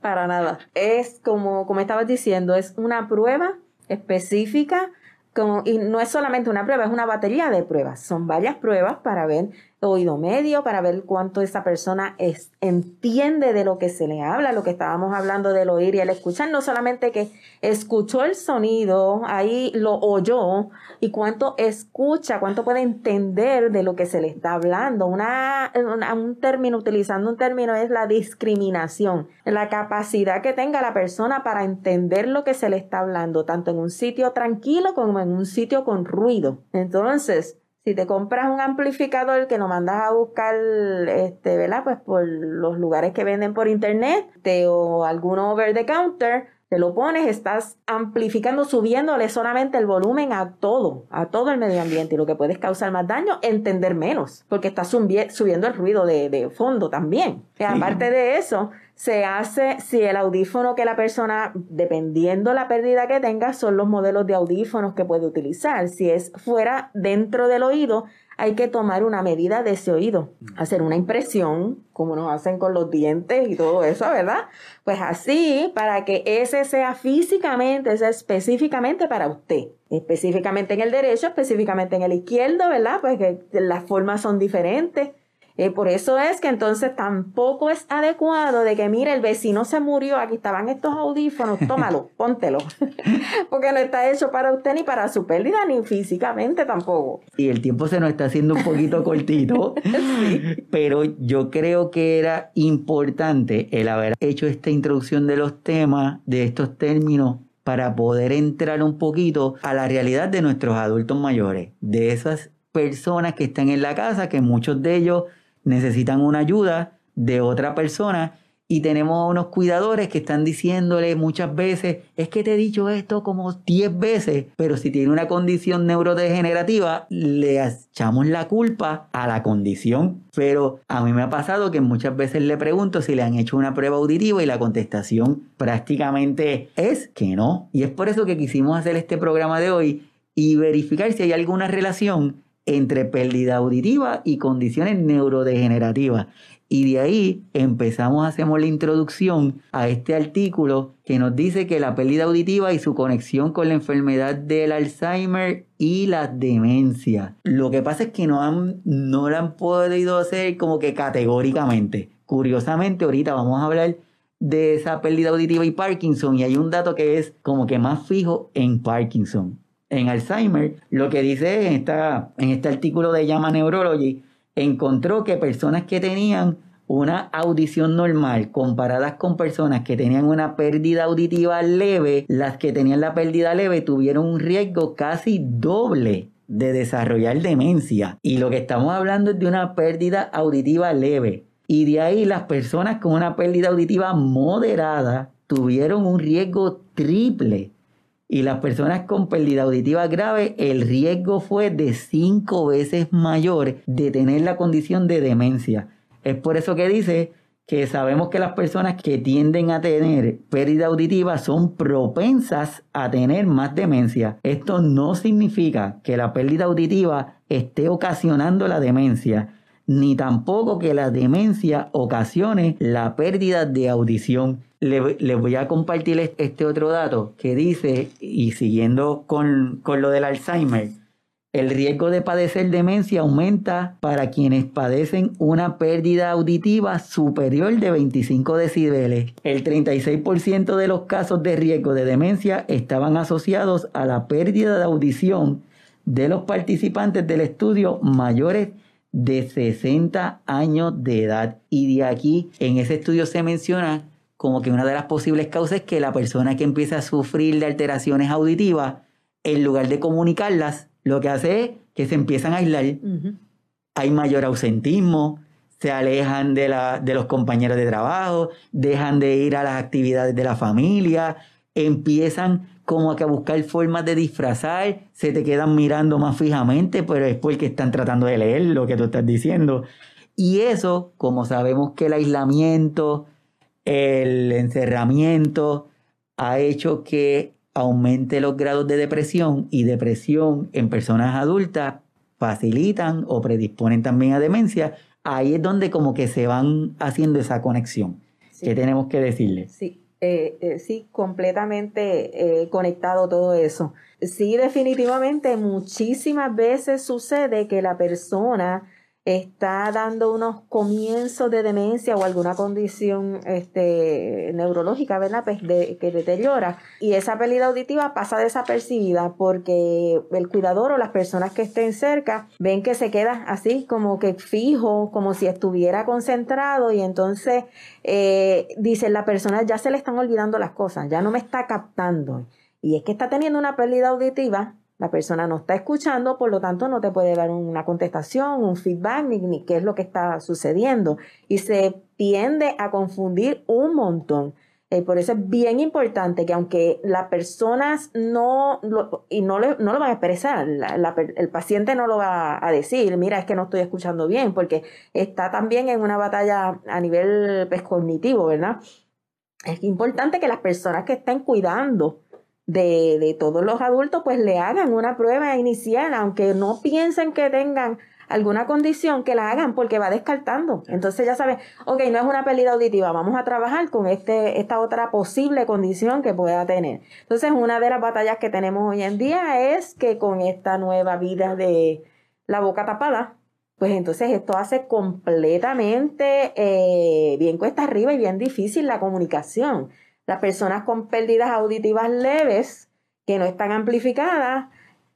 Para nada. Es como, como estabas diciendo, es una prueba específica y no es solamente una prueba, es una batería de pruebas. Son varias pruebas para ver oído medio, para ver cuánto esa persona es, entiende de lo que se le habla, lo que estábamos hablando del oír y el escuchar, no solamente que escuchó el sonido, ahí lo oyó, y cuánto escucha, cuánto puede entender de lo que se le está hablando. Una, un término, utilizando un término, es la discriminación, la capacidad que tenga la persona para entender lo que se le está hablando, tanto en un sitio tranquilo como en un sitio con ruido. Entonces, si te compras un amplificador que lo mandas a buscar, este, ¿verdad? Pues por los lugares que venden por internet te, o alguno over the counter, te lo pones, estás amplificando, subiéndole solamente el volumen a todo, a todo el medio ambiente. Y lo que puedes causar más daño, entender menos, porque estás subiendo el ruido de, de fondo también. Y aparte de eso, se hace si el audífono que la persona, dependiendo la pérdida que tenga, son los modelos de audífonos que puede utilizar. Si es fuera dentro del oído, hay que tomar una medida de ese oído, hacer una impresión, como nos hacen con los dientes y todo eso, ¿verdad? Pues así, para que ese sea físicamente, sea específicamente para usted, específicamente en el derecho, específicamente en el izquierdo, ¿verdad? Pues que las formas son diferentes Eh, por eso es que entonces tampoco es adecuado de que, mire, el vecino se murió, aquí estaban estos audífonos, tómalo, póntelo. Porque no está hecho para usted ni para su pérdida, ni físicamente tampoco. Y el tiempo se nos está haciendo un poquito cortito, pero yo creo que era importante el haber hecho esta introducción de los temas, de estos términos para poder entrar un poquito a la realidad de nuestros adultos mayores, de esas personas que están en la casa, que muchos de ellos necesitan una ayuda de otra persona y tenemos unos cuidadores que están diciéndole muchas veces, es que te he dicho esto como 10 veces, pero si tiene una condición neurodegenerativa, le echamos la culpa a la condición. Pero a mí me ha pasado que muchas veces le pregunto si le han hecho una prueba auditiva y la contestación prácticamente es que no. Y es por eso que quisimos hacer este programa de hoy y verificar si hay alguna relación entre pérdida auditiva y condiciones neurodegenerativas. Y de ahí empezamos, hacemos la introducción a este artículo que nos dice que la pérdida auditiva y su conexión con la enfermedad del Alzheimer y la demencia. Lo que pasa es que no, han, no la han podido hacer como que categóricamente. Curiosamente, ahorita vamos a hablar de esa pérdida auditiva y Parkinson y hay un dato que es como que más fijo en Parkinson en Alzheimer, lo que dice en, esta, en este artículo de Llama Neurology, encontró que personas que tenían una audición normal comparadas con personas que tenían una pérdida auditiva leve, las que tenían la pérdida leve tuvieron un riesgo casi doble de desarrollar demencia. Y lo que estamos hablando es de una pérdida auditiva leve. Y de ahí las personas con una pérdida auditiva moderada tuvieron un riesgo triple y las personas con pérdida auditiva grave, el riesgo fue de cinco veces mayor de tener la condición de demencia. Es por eso que dice que sabemos que las personas que tienden a tener pérdida auditiva son propensas a tener más demencia. Esto no significa que la pérdida auditiva esté ocasionando la demencia, ni tampoco que la demencia ocasione la pérdida de audición le, voy a compartir este otro dato que dice, y siguiendo con, con lo del Alzheimer, el riesgo de padecer demencia aumenta para quienes padecen una pérdida auditiva superior de 25 decibeles. El 36% de los casos de riesgo de demencia estaban asociados a la pérdida de audición de los participantes del estudio mayores de 60 años de edad. Y de aquí, en ese estudio se menciona como que una de las posibles causas es que la persona que empieza a sufrir de alteraciones auditivas, en lugar de comunicarlas, lo que hace es que se empiezan a aislar. Hay mayor ausentismo, se alejan de, la, de los compañeros de trabajo, dejan de ir a las actividades de la familia, empiezan como que a buscar formas de disfrazar, se te quedan mirando más fijamente, pero es porque están tratando de leer lo que tú estás diciendo. Y eso, como sabemos que el aislamiento, el encerramiento ha hecho que aumente los grados de depresión y depresión en personas adultas facilitan o predisponen también a demencia. Ahí es donde como que se van haciendo esa conexión. ¿Qué tenemos que decirle? Sí, eh, eh, sí, completamente eh, conectado todo eso. Sí, definitivamente muchísimas veces sucede que la persona está dando unos comienzos de demencia o alguna condición este, neurológica, ¿verdad? Pues que deteriora. Y esa pérdida auditiva pasa desapercibida porque el cuidador o las personas que estén cerca ven que se queda así como que fijo, como si estuviera concentrado y entonces eh, dicen la persona ya se le están olvidando las cosas, ya no me está captando. Y es que está teniendo una pérdida auditiva la persona no está escuchando, por lo tanto no te puede dar una contestación, un feedback, ni, qué es lo que está sucediendo. Y se tiende a confundir un montón. Eh, por eso es bien importante que aunque las personas no lo, y no, no lo van a expresar, el paciente no lo va a decir, mira, es que no estoy escuchando bien, porque está también en una batalla a nivel pues, cognitivo, ¿verdad? Es importante que las personas que estén cuidando de, de todos los adultos, pues le hagan una prueba inicial, aunque no piensen que tengan alguna condición que la hagan porque va descartando. Entonces ya sabes, ok, no es una pérdida auditiva, vamos a trabajar con este, esta otra posible condición que pueda tener. Entonces una de las batallas que tenemos hoy en día es que con esta nueva vida de la boca tapada, pues entonces esto hace completamente eh, bien cuesta arriba y bien difícil la comunicación. Las personas con pérdidas auditivas leves, que no están amplificadas,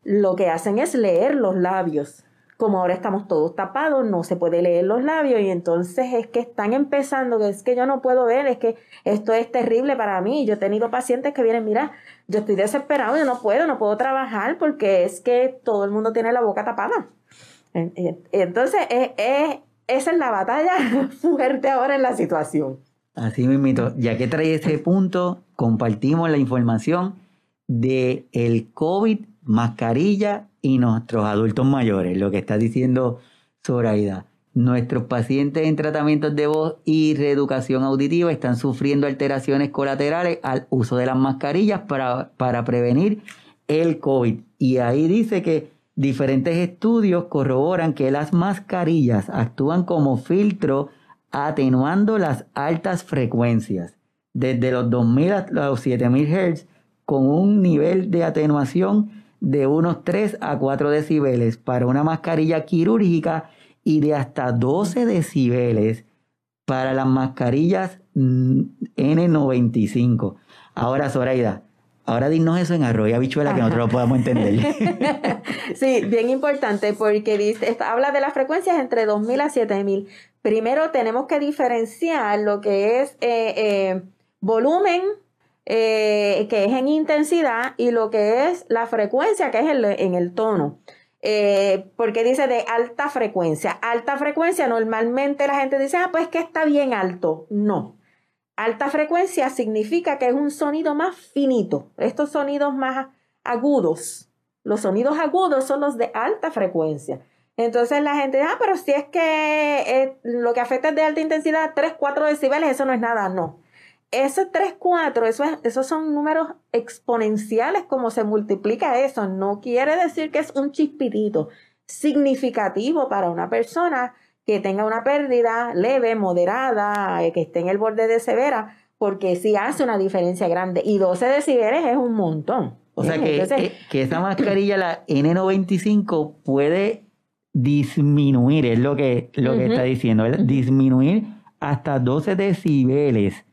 lo que hacen es leer los labios. Como ahora estamos todos tapados, no se puede leer los labios y entonces es que están empezando, que es que yo no puedo ver, es que esto es terrible para mí. Yo he tenido pacientes que vienen, mira, yo estoy desesperado, yo no puedo, no puedo trabajar porque es que todo el mundo tiene la boca tapada. Entonces, esa es la batalla fuerte ahora en la situación. Así mismo, ya que trae ese punto, compartimos la información de el COVID, mascarilla y nuestros adultos mayores, lo que está diciendo Zoraida. Nuestros pacientes en tratamientos de voz y reeducación auditiva están sufriendo alteraciones colaterales al uso de las mascarillas para, para prevenir el COVID. Y ahí dice que diferentes estudios corroboran que las mascarillas actúan como filtro atenuando las altas frecuencias, desde los 2000 a los 7000 Hz, con un nivel de atenuación de unos 3 a 4 decibeles para una mascarilla quirúrgica y de hasta 12 decibeles para las mascarillas N95. Ahora, Zoraida, ahora dinos eso en arroz y habichuela que nosotros lo podamos entender. sí, bien importante porque dice, habla de las frecuencias entre 2000 a 7000. Primero tenemos que diferenciar lo que es eh, eh, volumen, eh, que es en intensidad, y lo que es la frecuencia, que es en el tono. porque dice de alta frecuencia. Alta frecuencia, normalmente la gente dice, ah, pues que está bien alto. No. Alta frecuencia significa que es un sonido más finito. Estos sonidos más agudos. Los sonidos agudos son los de alta frecuencia. Entonces la gente, ah, pero si es que eh, lo que afecta es de alta intensidad, 3, 4 decibeles, eso no es nada, no. Ese 3, 4, eso esos son números exponenciales, como se multiplica eso. No quiere decir que es un chispitito significativo para una persona que tenga una pérdida leve, moderada, eh, que esté en el borde de severa, porque sí hace una diferencia grande. Y 12 decibeles es un montón. O sea que, eh, que esa mascarilla, la N95, puede disminuir, es lo que, lo que está diciendo, disminuir hasta 12 decibeles.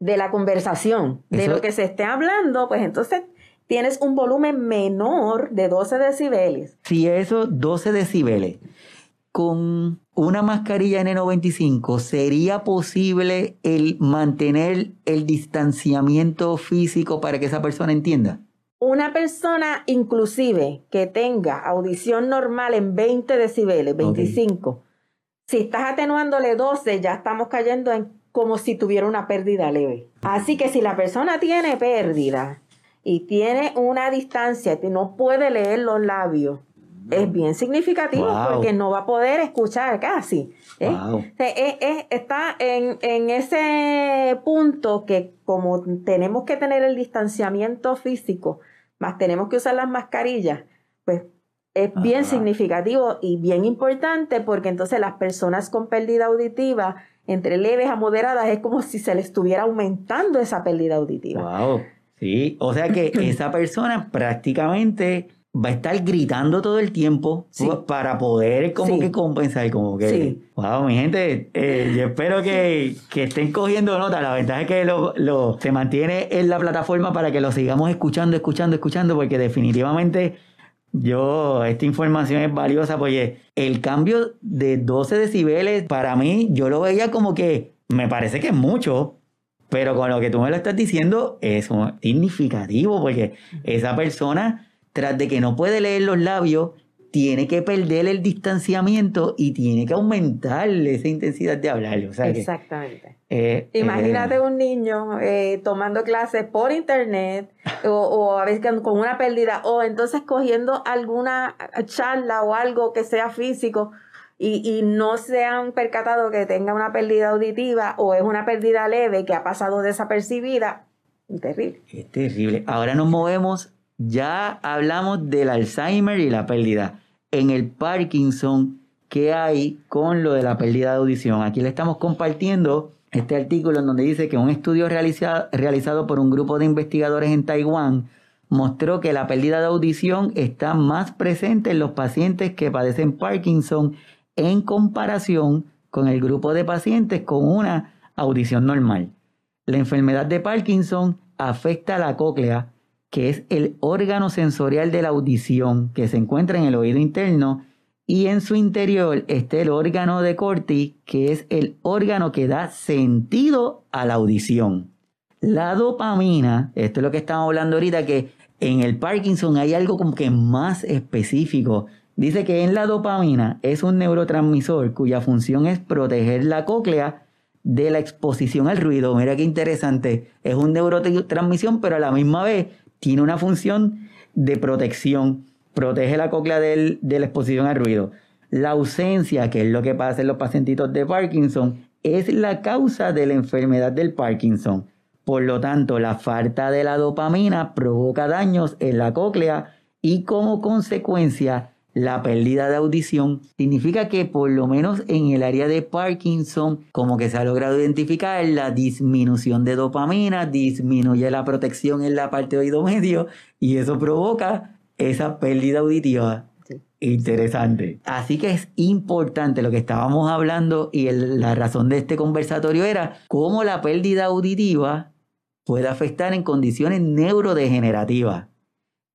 De la conversación, de lo que se esté hablando, pues entonces tienes un volumen menor de 12 decibeles. Si eso, 12 decibeles, con una mascarilla N95, ¿sería posible el mantener el distanciamiento físico para que esa persona entienda? Una persona inclusive que tenga audición normal en 20 decibeles, 25, si estás atenuándole 12, ya estamos cayendo en como si tuviera una pérdida leve. Así que si la persona tiene pérdida y tiene una distancia que no puede leer los labios, es bien significativo porque no va a poder escuchar casi. ¿eh? está en, en, ese punto que como tenemos que tener el distanciamiento físico, más tenemos que usar las mascarillas, pues es bien significativo y bien importante porque entonces las personas con pérdida auditiva, entre leves a moderadas, es como si se le estuviera aumentando esa pérdida auditiva. Wow. Sí, o sea que esa persona prácticamente va a estar gritando todo el tiempo para poder como que compensar, como que... Sí. Wow, mi gente, eh, yo espero que, estén cogiendo nota. La ventaja es que lo, se mantiene en la plataforma para que lo sigamos escuchando, escuchando, escuchando, porque definitivamente yo, esta información es valiosa, porque el cambio de 12 decibeles, para mí, yo lo veía como que me parece que es mucho, pero con lo que tú me lo estás diciendo es significativo, porque esa persona tras de que no puede leer los labios, tiene que perder el distanciamiento y tiene que aumentarle esa intensidad de hablar. Exactamente. Eh, Imagínate un niño eh, tomando clases por internet o, a veces con una pérdida o entonces cogiendo alguna charla o algo que sea físico y, y, no se han percatado que tenga una pérdida auditiva o es una pérdida leve que ha pasado desapercibida. Terrible. Es terrible. Ahora nos movemos ya hablamos del Alzheimer y la pérdida. En el Parkinson, ¿qué hay con lo de la pérdida de audición? Aquí le estamos compartiendo este artículo en donde dice que un estudio realizado, realizado por un grupo de investigadores en Taiwán mostró que la pérdida de audición está más presente en los pacientes que padecen Parkinson en comparación con el grupo de pacientes con una audición normal. La enfermedad de Parkinson afecta a la cóclea, que es el órgano sensorial de la audición que se encuentra en el oído interno, y en su interior está el órgano de Corti, que es el órgano que da sentido a la audición. La dopamina, esto es lo que estamos hablando ahorita, que en el Parkinson hay algo como que más específico. Dice que en la dopamina es un neurotransmisor cuya función es proteger la cóclea de la exposición al ruido. Mira qué interesante. Es un neurotransmisión, pero a la misma vez tiene una función de protección. Protege la cóclea de la exposición al ruido. La ausencia, que es lo que pasa en los pacientitos de Parkinson, es la causa de la enfermedad del Parkinson. Por lo tanto, la falta de la dopamina provoca daños en la cóclea y como consecuencia la pérdida de audición. Significa que por lo menos en el área de Parkinson, como que se ha logrado identificar la disminución de dopamina, disminuye la protección en la parte de oído medio y eso provoca esa pérdida auditiva. Interesante. Así que es importante lo que estábamos hablando y la razón de este conversatorio era cómo la pérdida auditiva puede afectar en condiciones neurodegenerativas.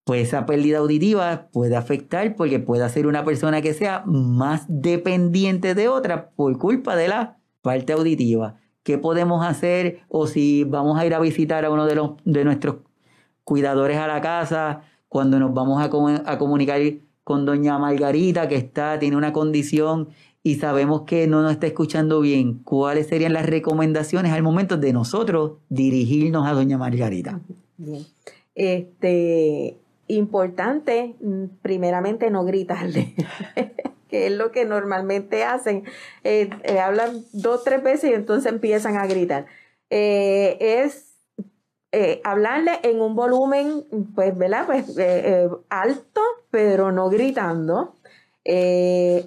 Pues esa pérdida auditiva puede afectar porque puede ser una persona que sea más dependiente de otra por culpa de la parte auditiva. ¿Qué podemos hacer? O si vamos a ir a visitar a uno de, los, de nuestros cuidadores a la casa, cuando nos vamos a, a comunicar con doña Margarita, que está, tiene una condición y sabemos que no nos está escuchando bien, ¿cuáles serían las recomendaciones al momento de nosotros dirigirnos a doña Margarita? Bien. Este, importante, mm, primeramente no gritarle, que es lo que normalmente hacen. Eh, eh, hablan dos, tres veces y entonces empiezan a gritar. Eh, es hablarle en un volumen, pues, ¿verdad? Pues alto, pero no gritando.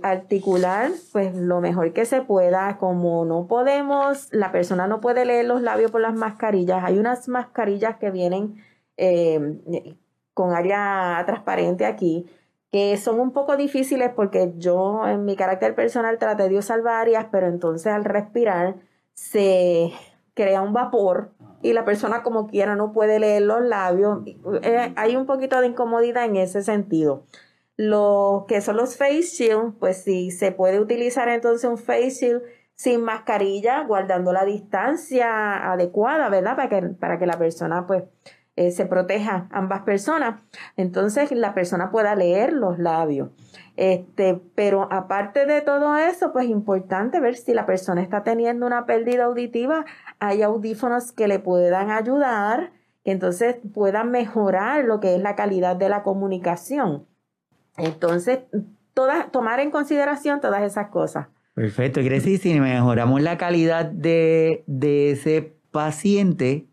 Articular pues lo mejor que se pueda, como no podemos, la persona no puede leer los labios por las mascarillas, hay unas mascarillas que vienen con área transparente aquí, que son un poco difíciles porque yo en mi carácter personal traté de usar varias, pero entonces al respirar se crea un vapor y la persona como quiera no puede leer los labios. Eh, hay un poquito de incomodidad en ese sentido. Lo que son los face shield, pues sí, se puede utilizar entonces un face shield sin mascarilla, guardando la distancia adecuada, ¿verdad? Para que, para que la persona pues eh, se proteja ambas personas. Entonces la persona pueda leer los labios. Este, pero aparte de todo eso, pues importante ver si la persona está teniendo una pérdida auditiva, hay audífonos que le puedan ayudar, que entonces puedan mejorar lo que es la calidad de la comunicación. Entonces, todas, tomar en consideración todas esas cosas. Perfecto, decir, si mejoramos la calidad de, ese paciente,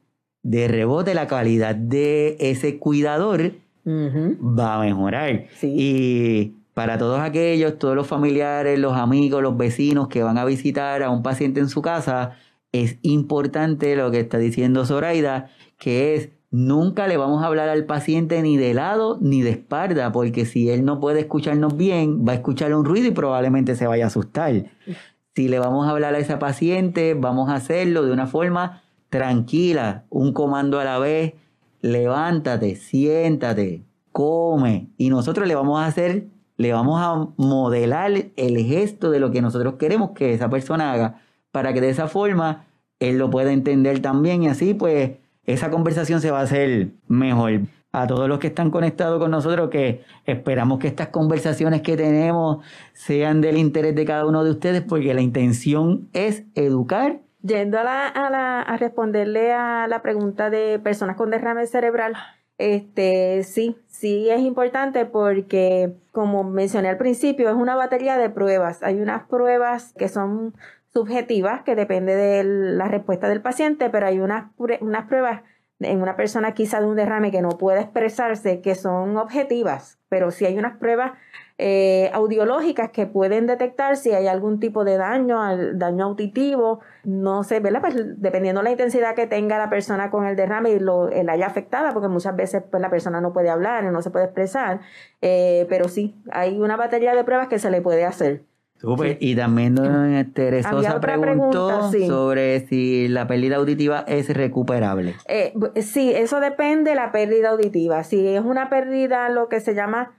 de rebote, la calidad de ese cuidador va a mejorar. Y para todos aquellos, todos los familiares, los amigos, los vecinos que van a visitar a un paciente en su casa, es importante lo que está diciendo Zoraida, que es Nunca le vamos a hablar al paciente ni de lado ni de espalda, porque si él no puede escucharnos bien, va a escuchar un ruido y probablemente se vaya a asustar. Si le vamos a hablar a ese paciente, vamos a hacerlo de una forma tranquila, un comando a la vez, levántate, siéntate, come. Y nosotros le vamos a hacer, le vamos a modelar el gesto de lo que nosotros queremos que esa persona haga, para que de esa forma él lo pueda entender también y así pues esa conversación se va a hacer mejor. A todos los que están conectados con nosotros, que esperamos que estas conversaciones que tenemos sean del interés de cada uno de ustedes, porque la intención es educar. Yendo a, la, a, la, a responderle a la pregunta de personas con derrame cerebral, este, sí, sí es importante porque, como mencioné al principio, es una batería de pruebas. Hay unas pruebas que son subjetivas que depende de la respuesta del paciente, pero hay unas, unas pruebas en una persona quizá de un derrame que no puede expresarse que son objetivas, pero si hay unas pruebas eh, audiológicas que pueden detectar si hay algún tipo de daño, daño auditivo, no sé, ¿verdad? Pues dependiendo de la intensidad que tenga la persona con el derrame y lo, el haya afectada, porque muchas veces pues, la persona no puede hablar, no se puede expresar, eh, pero sí, hay una batería de pruebas que se le puede hacer. Y también Teresa este, preguntó sobre si la pérdida auditiva es recuperable. Eh, sí, eso depende de la pérdida auditiva. Si es una pérdida, lo que se llama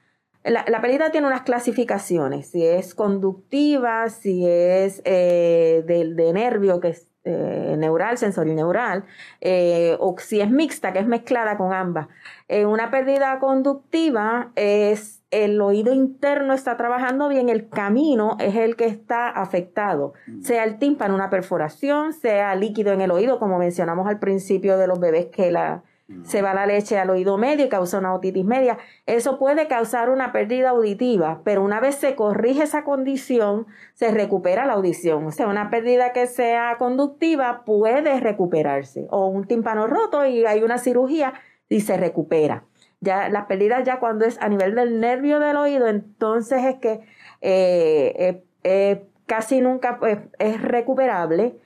la, pérdida tiene unas clasificaciones, si es conductiva, si es eh, de, nervio, que es eh, neural, sensorineural, eh, o si es mixta, que es mezclada con ambas. una pérdida conductiva es el oído interno está trabajando bien, el camino es el que está afectado, mm. sea el tímpano, una perforación, sea líquido en el oído, como mencionamos al principio de los bebés que la, se va la leche al oído medio y causa una otitis media. Eso puede causar una pérdida auditiva, pero una vez se corrige esa condición, se recupera la audición. O sea, una pérdida que sea conductiva puede recuperarse. O un tímpano roto y hay una cirugía y se recupera. Ya las pérdidas ya cuando es a nivel del nervio del oído, entonces es que eh, eh, eh, casi nunca pues, es recuperable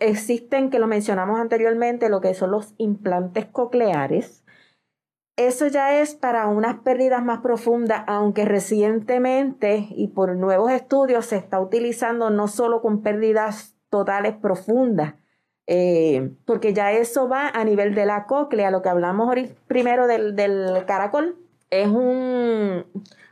existen, que lo mencionamos anteriormente, lo que son los implantes cocleares. Eso ya es para unas pérdidas más profundas, aunque recientemente y por nuevos estudios se está utilizando no solo con pérdidas totales profundas, eh, porque ya eso va a nivel de la cóclea, lo que hablamos primero del, caracol, es un,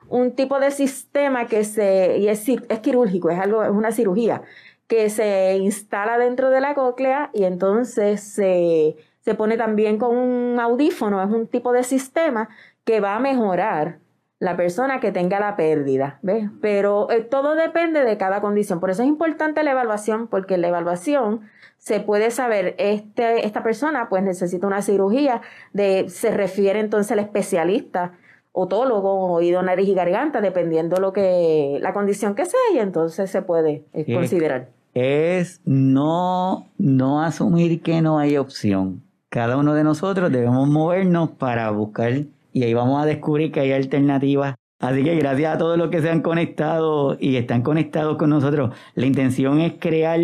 un, tipo de sistema que se, y es, es quirúrgico, es algo, es una cirugía, que se instala dentro de la cóclea y entonces se, pone también con un audífono, es un tipo de sistema que va a mejorar la persona que tenga la pérdida, ¿ves? Pero eh, todo depende de cada condición. Por eso es importante la evaluación, porque la evaluación se puede saber, este, esta persona pues necesita una cirugía, de, se refiere entonces al especialista, otólogo, oído, nariz y garganta, dependiendo lo que, la condición que sea, y entonces se puede eh, considerar es no, no asumir que no hay opción. Cada uno de nosotros debemos movernos para buscar y ahí vamos a descubrir que hay alternativas. Así que gracias a todos los que se han conectado y están conectados con nosotros. La intención es crear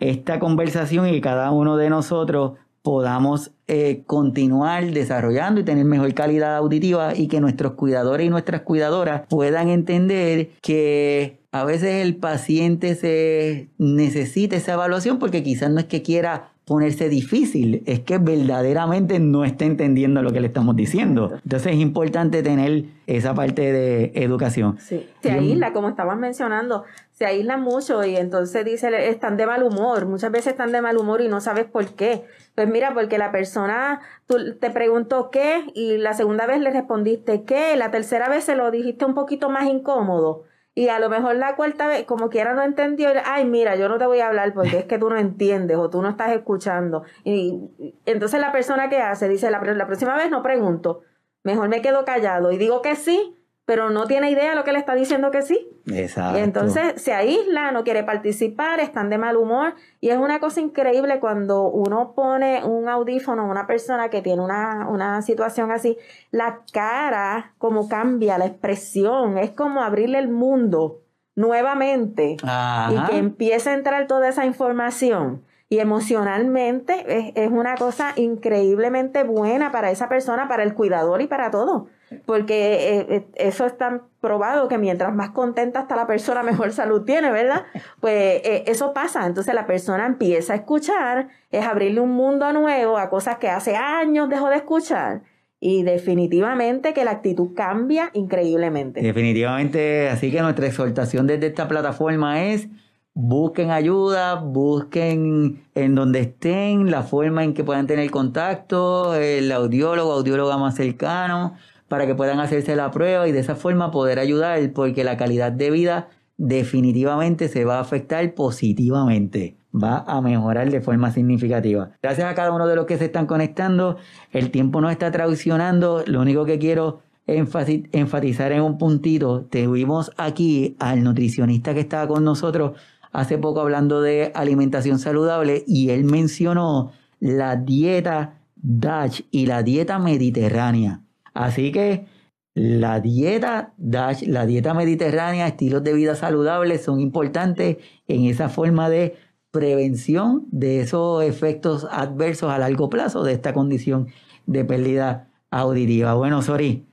esta conversación y que cada uno de nosotros podamos eh, continuar desarrollando y tener mejor calidad auditiva y que nuestros cuidadores y nuestras cuidadoras puedan entender que a veces el paciente se necesita esa evaluación porque quizás no es que quiera ponerse difícil, es que verdaderamente no está entendiendo lo que le estamos diciendo. Entonces es importante tener esa parte de educación. Sí, se aísla, como estabas mencionando, se aísla mucho y entonces dice, están de mal humor, muchas veces están de mal humor y no sabes por qué. Pues mira, porque la persona tú, te preguntó qué y la segunda vez le respondiste qué, la tercera vez se lo dijiste un poquito más incómodo y a lo mejor la cuarta vez, como quiera, no entendió. Ay, mira, yo no te voy a hablar porque es que tú no entiendes o tú no estás escuchando. Y entonces la persona que hace dice, la, la próxima vez no pregunto, mejor me quedo callado y digo que sí pero no tiene idea lo que le está diciendo que sí. Exacto. Y entonces se aísla, no quiere participar, están de mal humor. Y es una cosa increíble cuando uno pone un audífono a una persona que tiene una, una situación así, la cara, como cambia, la expresión, es como abrirle el mundo nuevamente y que empiece a entrar toda esa información. Y emocionalmente es, es una cosa increíblemente buena para esa persona, para el cuidador y para todo porque eh, eh, eso está probado que mientras más contenta está la persona, mejor salud tiene, ¿verdad? Pues eh, eso pasa, entonces la persona empieza a escuchar, es abrirle un mundo nuevo a cosas que hace años dejó de escuchar. Y definitivamente que la actitud cambia increíblemente. Definitivamente, así que nuestra exhortación desde esta plataforma es busquen ayuda, busquen en donde estén la forma en que puedan tener contacto, el audiólogo, audióloga más cercano, para que puedan hacerse la prueba y de esa forma poder ayudar porque la calidad de vida definitivamente se va a afectar positivamente, va a mejorar de forma significativa. Gracias a cada uno de los que se están conectando, el tiempo no está traicionando, lo único que quiero enfatizar en un puntito, tuvimos aquí al nutricionista que estaba con nosotros hace poco hablando de alimentación saludable y él mencionó la dieta Dutch y la dieta mediterránea. Así que la dieta la dieta mediterránea, estilos de vida saludables son importantes en esa forma de prevención de esos efectos adversos a largo plazo de esta condición de pérdida auditiva. Bueno, Sori,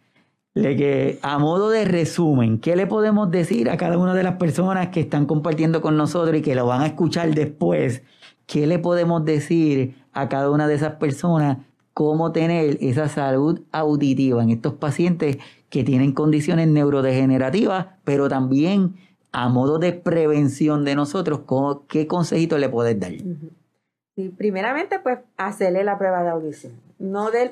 que a modo de resumen, ¿qué le podemos decir a cada una de las personas que están compartiendo con nosotros y que lo van a escuchar después? ¿Qué le podemos decir a cada una de esas personas cómo tener esa salud auditiva en estos pacientes que tienen condiciones neurodegenerativas, pero también a modo de prevención de nosotros, ¿qué consejito le puedes dar? Sí, primeramente, pues hacerle la prueba de audición. No dar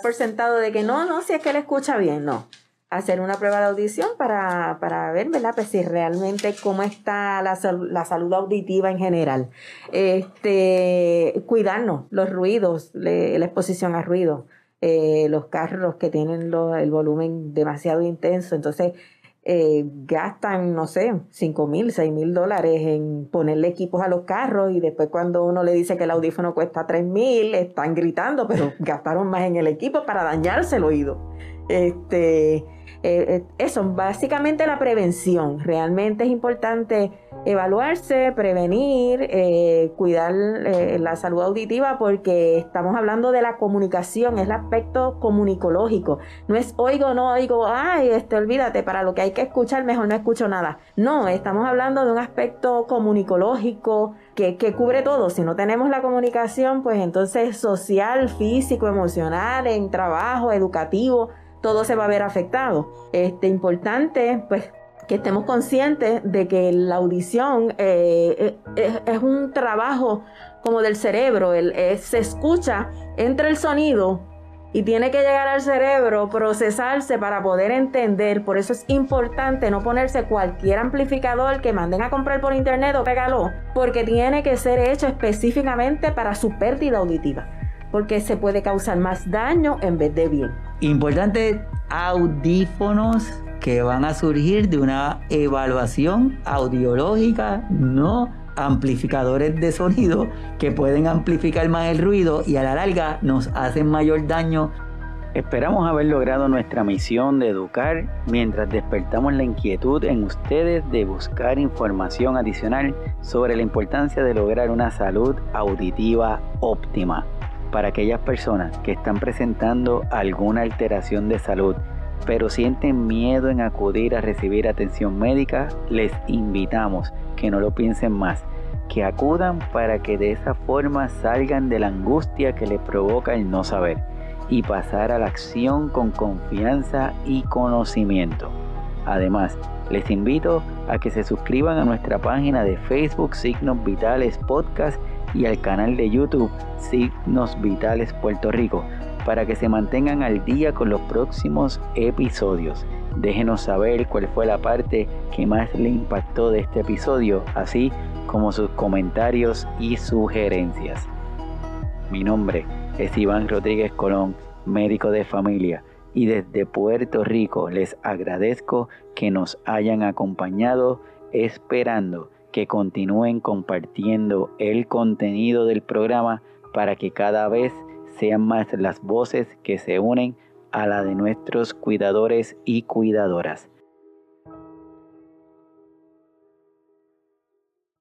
por sentado de que no, no, si es que él escucha bien, no. Hacer una prueba de audición para, para ver, ¿verdad? Pues si realmente cómo está la, la salud auditiva en general. Este, cuidarnos, los ruidos, la exposición a ruido. Eh, los carros que tienen el volumen demasiado intenso. Entonces, eh, gastan, no sé, 5 mil, 6 mil dólares en ponerle equipos a los carros y después cuando uno le dice que el audífono cuesta 3 mil, están gritando, pero gastaron más en el equipo para dañarse el oído. Este, eh, eh, eso, básicamente la prevención. Realmente es importante evaluarse, prevenir, eh, cuidar la salud auditiva porque estamos hablando de la comunicación, es el aspecto comunicológico. No es oigo, no oigo, ay, este, olvídate, para lo que hay que escuchar mejor no escucho nada. No, estamos hablando de un aspecto comunicológico que, que cubre todo. Si no tenemos la comunicación, pues entonces social, físico, emocional, en trabajo, educativo todo se va a ver afectado. Este, importante, pues, que estemos conscientes de que la audición eh, eh, es, un trabajo como del cerebro, se escucha, entra el sonido y tiene que llegar al cerebro, procesarse para poder entender. Por eso es importante no ponerse cualquier amplificador que manden a comprar por internet o pégalo, porque tiene que ser hecho específicamente para su pérdida auditiva porque se puede causar más daño en vez de bien. Importante, audífonos que van a surgir de una evaluación audiológica, no amplificadores de sonido que pueden amplificar más el ruido y a la larga nos hacen mayor daño. Esperamos haber logrado nuestra misión de educar mientras despertamos la inquietud en ustedes de buscar información adicional sobre la importancia de lograr una salud auditiva óptima para aquellas personas que están presentando alguna alteración de salud, pero sienten miedo en acudir a recibir atención médica, les invitamos que no lo piensen más, que acudan para que de esa forma salgan de la angustia que les provoca el no saber y pasar a la acción con confianza y conocimiento. Además, les invito a que se suscriban a nuestra página de Facebook Signos Vitales Podcast y al canal de YouTube Signos Vitales Puerto Rico para que se mantengan al día con los próximos episodios. Déjenos saber cuál fue la parte que más le impactó de este episodio, así como sus comentarios y sugerencias. Mi nombre es Iván Rodríguez Colón, médico de familia, y desde Puerto Rico les agradezco que nos hayan acompañado esperando que continúen compartiendo el contenido del programa para que cada vez sean más las voces que se unen a la de nuestros cuidadores y cuidadoras.